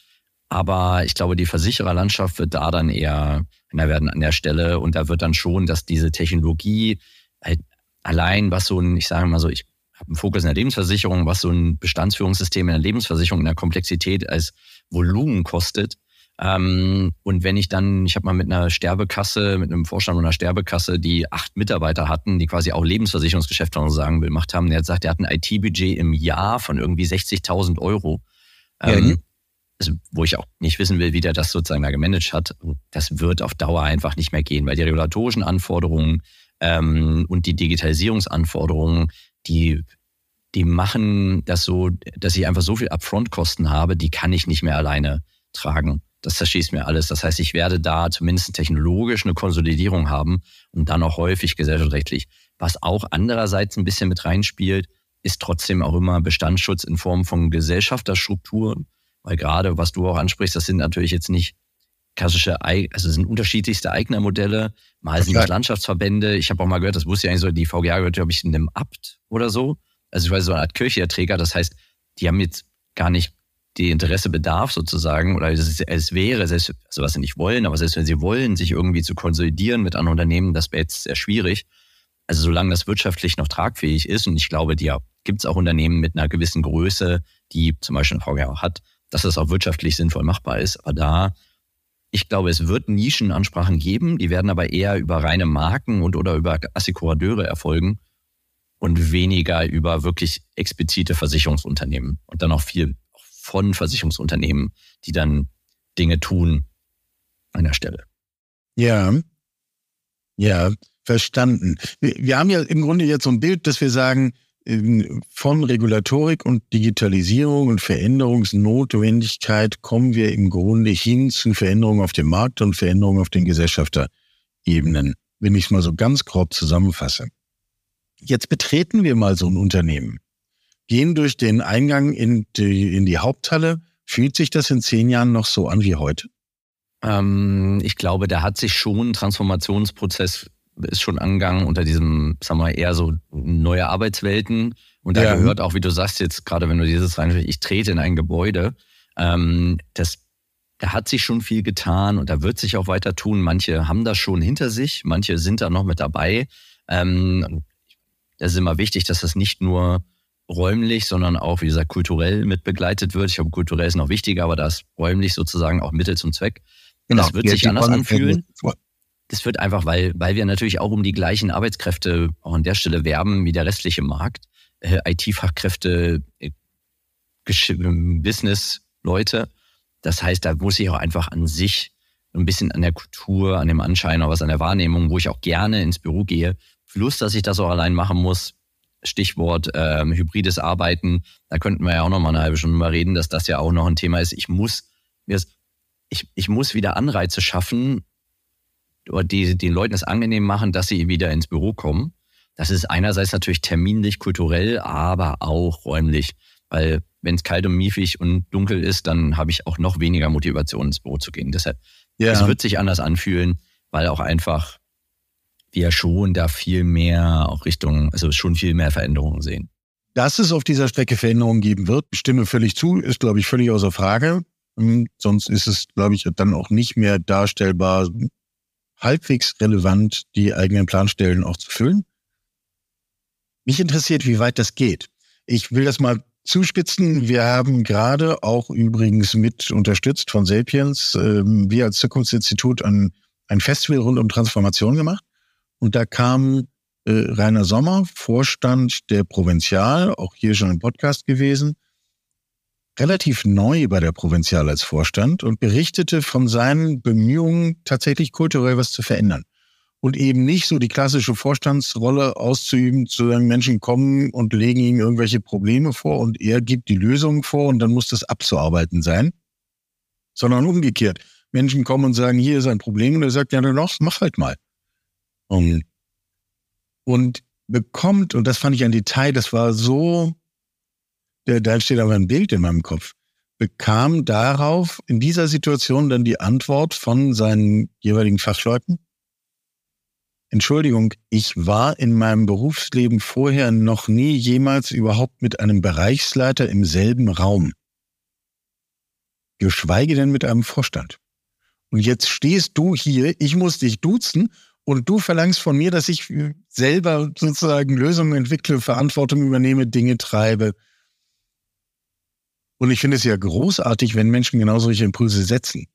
Aber ich glaube, die Versichererlandschaft wird da dann eher, da werden an der Stelle und da wird dann schon, dass diese Technologie halt allein, was so ein, ich sage mal so, ich habe einen Fokus in der Lebensversicherung, was so ein Bestandsführungssystem in der Lebensversicherung in der Komplexität als Volumen kostet. Ähm, und wenn ich dann, ich habe mal mit einer Sterbekasse, mit einem Vorstand einer Sterbekasse, die acht Mitarbeiter hatten, die quasi auch Lebensversicherungsgeschäfte sagen will, gemacht haben, der hat gesagt, der hat ein IT-Budget im Jahr von irgendwie 60.000 Euro. Ähm, also, wo ich auch nicht wissen will, wie der das sozusagen da gemanagt hat. Das wird auf Dauer einfach nicht mehr gehen, weil die regulatorischen Anforderungen ähm, und die Digitalisierungsanforderungen, die, die machen das so, dass ich einfach so viel Upfront-Kosten habe, die kann ich nicht mehr alleine tragen. Das zerschießt mir alles. Das heißt, ich werde da zumindest technologisch eine Konsolidierung haben und dann auch häufig gesellschaftsrechtlich. Was auch andererseits ein bisschen mit reinspielt, ist trotzdem auch immer Bestandsschutz in Form von Gesellschafterstrukturen. Weil gerade, was du auch ansprichst, das sind natürlich jetzt nicht klassische, also es sind unterschiedlichste Eignermodelle. Mal sind das Landschaftsverbände. Ich habe auch mal gehört, das wusste ich eigentlich so, die VGA gehört, glaube ich, in einem Abt oder so. Also ich weiß, so eine Art Kirchenerträger. Das heißt, die haben jetzt gar nicht die Interesse bedarf sozusagen, oder es, es wäre, selbst, also was sie nicht wollen, aber selbst wenn sie wollen, sich irgendwie zu konsolidieren mit anderen Unternehmen, das wäre jetzt sehr schwierig. Also solange das wirtschaftlich noch tragfähig ist, und ich glaube, die gibt es auch Unternehmen mit einer gewissen Größe, die zum Beispiel eine VGA hat, dass das auch wirtschaftlich sinnvoll machbar ist. Aber da, ich glaube, es wird Nischenansprachen geben, die werden aber eher über reine Marken und oder über Assekurateure erfolgen und weniger über wirklich explizite Versicherungsunternehmen und dann auch viel von Versicherungsunternehmen, die dann Dinge tun an der Stelle. Ja, ja, verstanden. Wir, haben ja im Grunde jetzt so ein Bild, dass wir sagen, ähm, von Regulatorik und Digitalisierung und Veränderungsnotwendigkeit kommen wir im Grunde hin zu Veränderungen auf dem Markt und Veränderungen auf den Gesellschafterebenen, wenn ich es mal so ganz grob zusammenfasse. Jetzt betreten wir mal so ein Unternehmen gehen durch den Eingang in die, in die Haupthalle. Fühlt sich das in zehn Jahren noch so an wie heute? Ähm, ich glaube, da hat sich schon ein Transformationsprozess ist schon angegangen unter diesem, sagen wir mal, eher so neue Arbeitswelten. Und da ja. gehört auch, wie du sagst jetzt gerade, wenn du dieses rein, ich trete in ein Gebäude, ähm, das, da hat sich schon viel getan und da wird sich auch weiter tun. Manche haben das schon hinter sich, manche sind da noch mit dabei. Ähm, das ist immer wichtig, dass das nicht nur räumlich, sondern auch, wie gesagt, kulturell mit begleitet wird. Ich glaube, kulturell ist noch wichtiger, aber da ist räumlich sozusagen auch Mittel zum Zweck. Genau, das wird sich anders anfühlen. Das wird einfach, weil, weil wir natürlich auch um die gleichen Arbeitskräfte auch an der Stelle werben wie der restliche Markt. Äh, IT-Fachkräfte, äh, Business-Leute. Das heißt, da muss ich auch einfach an sich ein bisschen an der Kultur, an dem Anschein, aber was an der Wahrnehmung, wo ich auch gerne ins Büro gehe. Plus, dass ich das auch allein machen muss, Stichwort ähm, hybrides Arbeiten, da könnten wir ja auch noch mal eine halbe Stunde mal reden, dass das ja auch noch ein Thema ist. Ich muss, ich, ich muss wieder Anreize schaffen, oder die den Leuten es angenehm machen, dass sie wieder ins Büro kommen. Das ist einerseits natürlich terminlich, kulturell, aber auch räumlich. Weil wenn es kalt und miefig und dunkel ist, dann habe ich auch noch weniger Motivation, ins Büro zu gehen. Deshalb, ja. es wird sich anders anfühlen, weil auch einfach wir schon da viel mehr auch Richtung, also schon viel mehr Veränderungen sehen. Dass es auf dieser Strecke Veränderungen geben wird, stimme völlig zu, ist, glaube ich, völlig außer Frage. Hm, sonst ist es, glaube ich, dann auch nicht mehr darstellbar, halbwegs relevant die eigenen Planstellen auch zu füllen. Mich interessiert, wie weit das geht. Ich will das mal zuspitzen. Wir haben gerade auch übrigens mit unterstützt von Sapiens, äh, wir als Zukunftsinstitut ein, ein Festival rund um Transformation gemacht. Und da kam äh, Rainer Sommer, Vorstand der Provinzial, auch hier schon im Podcast gewesen, relativ neu bei der Provinzial als Vorstand und berichtete von seinen Bemühungen, tatsächlich kulturell was zu verändern. Und eben nicht so die klassische Vorstandsrolle auszuüben, zu sagen, Menschen kommen und legen ihnen irgendwelche Probleme vor und er gibt die Lösungen vor und dann muss das abzuarbeiten sein, sondern umgekehrt. Menschen kommen und sagen, hier ist ein Problem und er sagt, ja, dann mach halt mal. Um, und bekommt, und das fand ich ein Detail, das war so, da, da steht aber ein Bild in meinem Kopf, bekam darauf in dieser Situation dann die Antwort von seinen jeweiligen Fachleuten. Entschuldigung, ich war in meinem Berufsleben vorher noch nie jemals überhaupt mit einem Bereichsleiter im selben Raum. geschweige denn mit einem Vorstand. Und jetzt stehst du hier, ich muss dich duzen und du verlangst von mir, dass ich selber sozusagen Lösungen entwickle, Verantwortung übernehme, Dinge treibe. Und ich finde es ja großartig, wenn Menschen genau solche Impulse setzen.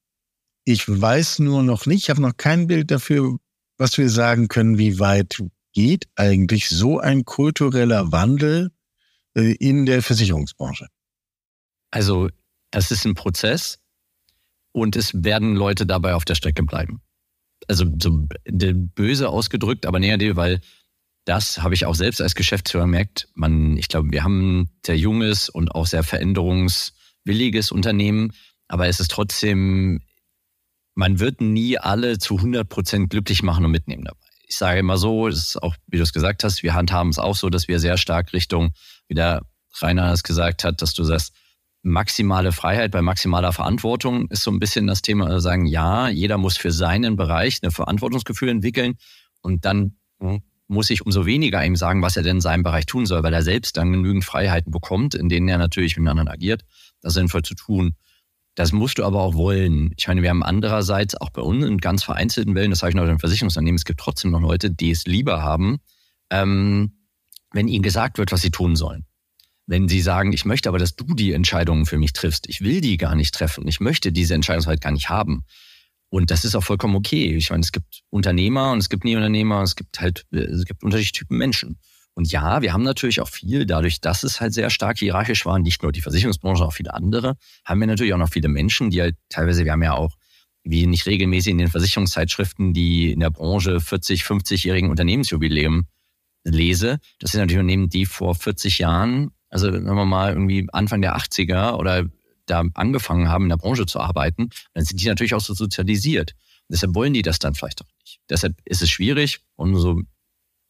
Ich weiß nur noch nicht, ich habe noch kein Bild dafür, was wir sagen können, wie weit geht eigentlich so ein kultureller Wandel äh, in der Versicherungsbranche? Also, das ist ein Prozess und es werden Leute dabei auf der Strecke bleiben. Also so böse ausgedrückt, aber näher weil das habe ich auch selbst als Geschäftsführer gemerkt. Man, ich glaube, wir haben ein sehr junges und auch sehr veränderungswilliges Unternehmen, aber es ist trotzdem, man wird nie alle zu 100 Prozent glücklich machen und mitnehmen dabei ich sage immer so, das ist auch, wie du es gesagt hast, wir handhaben es auch so, dass wir sehr stark Richtung, wie der Rainer es gesagt hat, dass du sagst, maximale Freiheit bei maximaler Verantwortung ist so ein bisschen das Thema, also sagen, ja, jeder muss für seinen Bereich ein Verantwortungsgefühl entwickeln und dann muss ich umso weniger ihm sagen, was er denn in seinem Bereich tun soll, weil er selbst dann genügend Freiheiten bekommt, in denen er natürlich mit anderen agiert, das sinnvoll zu tun. Das musst du aber auch wollen. Ich meine, wir haben andererseits auch bei uns in ganz vereinzelten Wellen, das sage ich noch im Versicherungsunternehmen, es gibt trotzdem noch Leute, die es lieber haben, ähm, wenn ihnen gesagt wird, was sie tun sollen. Wenn sie sagen, ich möchte aber, dass du die Entscheidungen für mich triffst. Ich will die gar nicht treffen. Ich möchte diese Entscheidungsfreiheit gar nicht haben. Und das ist auch vollkommen okay. Ich meine, es gibt Unternehmer und es gibt Nie-Unternehmer, es gibt halt, es gibt unterschiedliche Typen Menschen. Und ja, wir haben natürlich auch viel, dadurch, dass es halt sehr stark hierarchisch war, nicht nur die Versicherungsbranche, auch viele andere, haben wir natürlich auch noch viele Menschen, die halt teilweise, wir haben ja auch, wie nicht regelmäßig in den Versicherungszeitschriften, die in der Branche 40, 50-jährigen Unternehmensjubiläum lese. Das sind natürlich Unternehmen, die vor 40 Jahren, also sagen wir mal irgendwie Anfang der 80er oder da angefangen haben, in der Branche zu arbeiten, dann sind die natürlich auch so sozialisiert. Und deshalb wollen die das dann vielleicht auch nicht. Deshalb ist es schwierig und so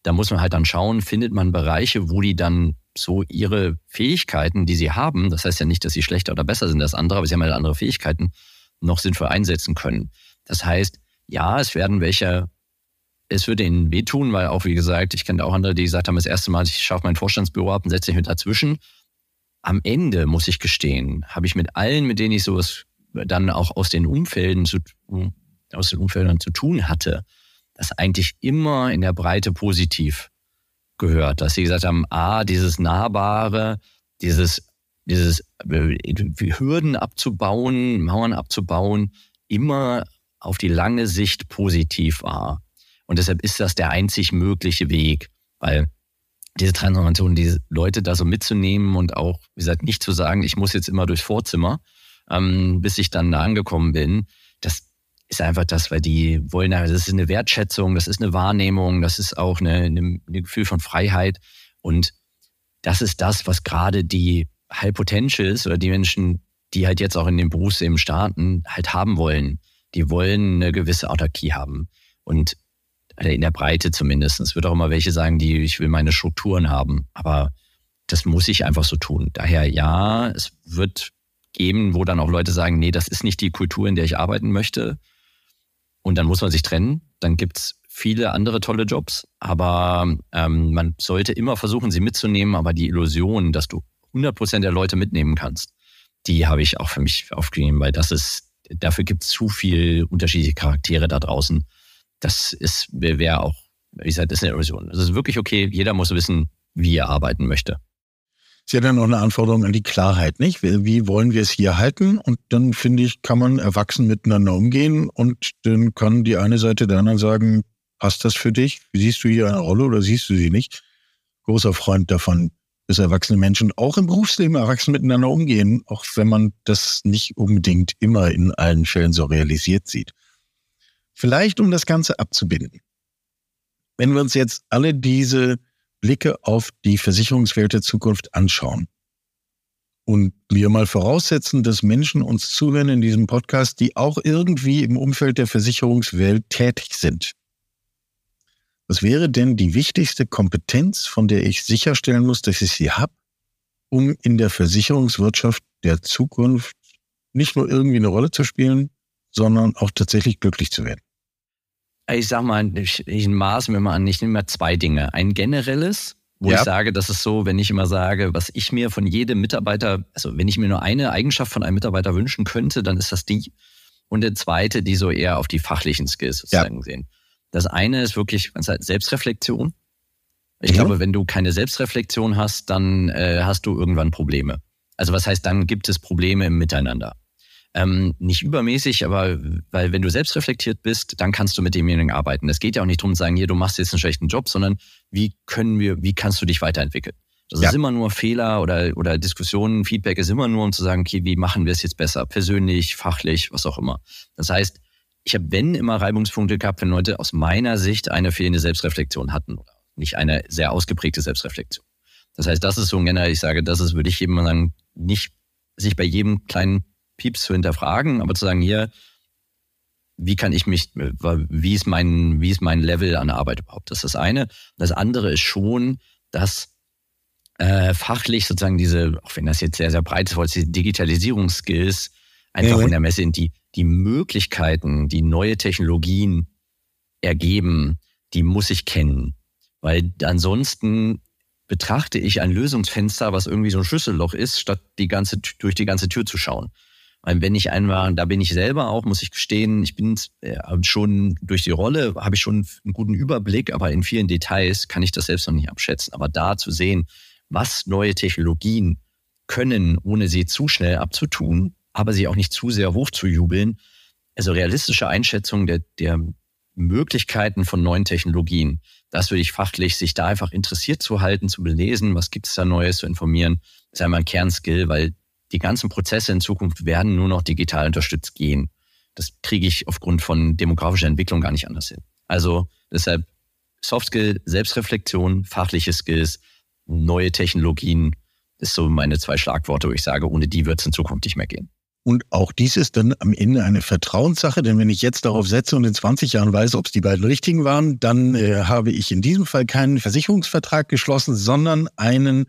da muss man halt dann schauen, findet man Bereiche, wo die dann so ihre Fähigkeiten, die sie haben, das heißt ja nicht, dass sie schlechter oder besser sind als andere, aber sie haben halt andere Fähigkeiten, noch sinnvoll einsetzen können. Das heißt, ja, es werden welche, es würde ihnen wehtun, weil auch, wie gesagt, ich kenne auch andere, die gesagt haben, das erste Mal, ich schaue mein Vorstandsbüro ab und setze mich mit dazwischen. Am Ende, muss ich gestehen, habe ich mit allen, mit denen ich sowas dann auch aus den Umfelden zu, aus den Umfeldern zu tun hatte, das eigentlich immer in der Breite positiv gehört, dass sie gesagt haben, ah, dieses Nahbare, dieses, dieses äh, Hürden abzubauen, Mauern abzubauen, immer auf die lange Sicht positiv war. Und deshalb ist das der einzig mögliche Weg, weil diese Transformation, diese Leute da so mitzunehmen und auch, wie gesagt, nicht zu sagen, ich muss jetzt immer durchs Vorzimmer, ähm, bis ich dann da angekommen bin, das ist einfach das, weil die wollen, das ist eine Wertschätzung, das ist eine Wahrnehmung, das ist auch eine, eine, ein Gefühl von Freiheit. Und das ist das, was gerade die High Potentials oder die Menschen, die halt jetzt auch in dem Berufsleben starten, halt haben wollen. Die wollen eine gewisse Autarkie haben. Und in der Breite zumindest. Es wird auch immer welche sagen, die, ich will meine Strukturen haben. Aber das muss ich einfach so tun. Daher ja, es wird geben, wo dann auch Leute sagen, nee, das ist nicht die Kultur, in der ich arbeiten möchte. Und dann muss man sich trennen. Dann gibt's viele andere tolle Jobs. Aber ähm, man sollte immer versuchen, sie mitzunehmen. Aber die Illusion, dass du 100 Prozent der Leute mitnehmen kannst, die habe ich auch für mich aufgegeben, weil das ist, dafür gibt's zu viel unterschiedliche Charaktere da draußen. Das ist, wäre auch, wie gesagt, das ist eine Illusion. Es ist wirklich okay. Jeder muss wissen, wie er arbeiten möchte ist ja dann auch eine Anforderung an die Klarheit, nicht? Wie wollen wir es hier halten? Und dann finde ich, kann man erwachsen miteinander umgehen und dann kann die eine Seite der anderen sagen, passt das für dich? Siehst du hier eine Rolle oder siehst du sie nicht? Großer Freund davon, dass erwachsene Menschen auch im Berufsleben erwachsen miteinander umgehen, auch wenn man das nicht unbedingt immer in allen Fällen so realisiert sieht. Vielleicht, um das Ganze abzubinden. Wenn wir uns jetzt alle diese Blicke auf die Versicherungswelt der Zukunft anschauen und wir mal voraussetzen, dass Menschen uns zuhören in diesem Podcast, die auch irgendwie im Umfeld der Versicherungswelt tätig sind. Was wäre denn die wichtigste Kompetenz, von der ich sicherstellen muss, dass ich sie habe, um in der Versicherungswirtschaft der Zukunft nicht nur irgendwie eine Rolle zu spielen, sondern auch tatsächlich glücklich zu werden? Ich sag mal, ich, ich maße mir mal an, ich nehme mal zwei Dinge. Ein generelles, wo ja. ich sage, das ist so, wenn ich immer sage, was ich mir von jedem Mitarbeiter, also wenn ich mir nur eine Eigenschaft von einem Mitarbeiter wünschen könnte, dann ist das die. Und der zweite, die so eher auf die fachlichen Skills sozusagen ja. sehen. Das eine ist wirklich Selbstreflexion. Ich mhm. glaube, wenn du keine Selbstreflexion hast, dann äh, hast du irgendwann Probleme. Also was heißt, dann gibt es Probleme im Miteinander. Ähm, nicht übermäßig, aber weil wenn du selbst reflektiert bist, dann kannst du mit demjenigen arbeiten. Es geht ja auch nicht darum zu sagen, hier, du machst jetzt einen schlechten Job, sondern wie können wir, wie kannst du dich weiterentwickeln? Das ja. ist immer nur Fehler oder, oder Diskussionen, Feedback ist immer nur, um zu sagen, okay, wie machen wir es jetzt besser? Persönlich, fachlich, was auch immer. Das heißt, ich habe, wenn immer Reibungspunkte gehabt, wenn Leute aus meiner Sicht eine fehlende Selbstreflexion hatten oder nicht eine sehr ausgeprägte Selbstreflexion. Das heißt, das ist so ein generell, ich sage, das ist, würde ich jedem sagen, nicht sich bei jedem kleinen Pieps zu hinterfragen, aber zu sagen, hier, wie kann ich mich, wie ist mein, wie ist mein Level an Arbeit überhaupt? Das ist das eine. Das andere ist schon, dass äh, fachlich sozusagen diese, auch wenn das jetzt sehr, sehr breit ist, diese Digitalisierungsskills einfach ja. in der Messe sind, die, die Möglichkeiten, die neue Technologien ergeben, die muss ich kennen. Weil ansonsten betrachte ich ein Lösungsfenster, was irgendwie so ein Schlüsselloch ist, statt die ganze, durch die ganze Tür zu schauen. Weil wenn ich einmal, da bin ich selber auch, muss ich gestehen, ich bin äh, schon durch die Rolle, habe ich schon einen guten Überblick, aber in vielen Details kann ich das selbst noch nicht abschätzen. Aber da zu sehen, was neue Technologien können, ohne sie zu schnell abzutun, aber sie auch nicht zu sehr hochzujubeln. Also realistische Einschätzung der, der Möglichkeiten von neuen Technologien. Das würde ich fachlich, sich da einfach interessiert zu halten, zu belesen, was gibt es da Neues, zu informieren, ist einmal ein Kernskill, weil die ganzen Prozesse in Zukunft werden nur noch digital unterstützt gehen. Das kriege ich aufgrund von demografischer Entwicklung gar nicht anders hin. Also deshalb Soft Skill, Selbstreflexion, fachliche Skills, neue Technologien, ist so meine zwei Schlagworte, wo ich sage, ohne die wird es in Zukunft nicht mehr gehen. Und auch dies ist dann am Ende eine Vertrauenssache, denn wenn ich jetzt darauf setze und in 20 Jahren weiß, ob es die beiden richtigen waren, dann äh, habe ich in diesem Fall keinen Versicherungsvertrag geschlossen, sondern einen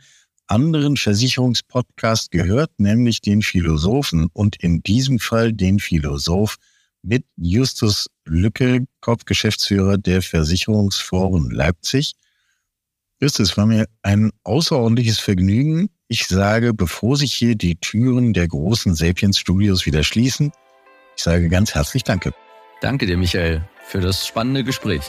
anderen Versicherungspodcast gehört, nämlich den Philosophen und in diesem Fall den Philosoph mit Justus Lücke, Kopfgeschäftsführer der Versicherungsforen Leipzig. Justus, war mir ein außerordentliches Vergnügen. Ich sage, bevor sich hier die Türen der großen Sapiens Studios wieder schließen, ich sage ganz herzlich Danke. Danke dir, Michael, für das spannende Gespräch.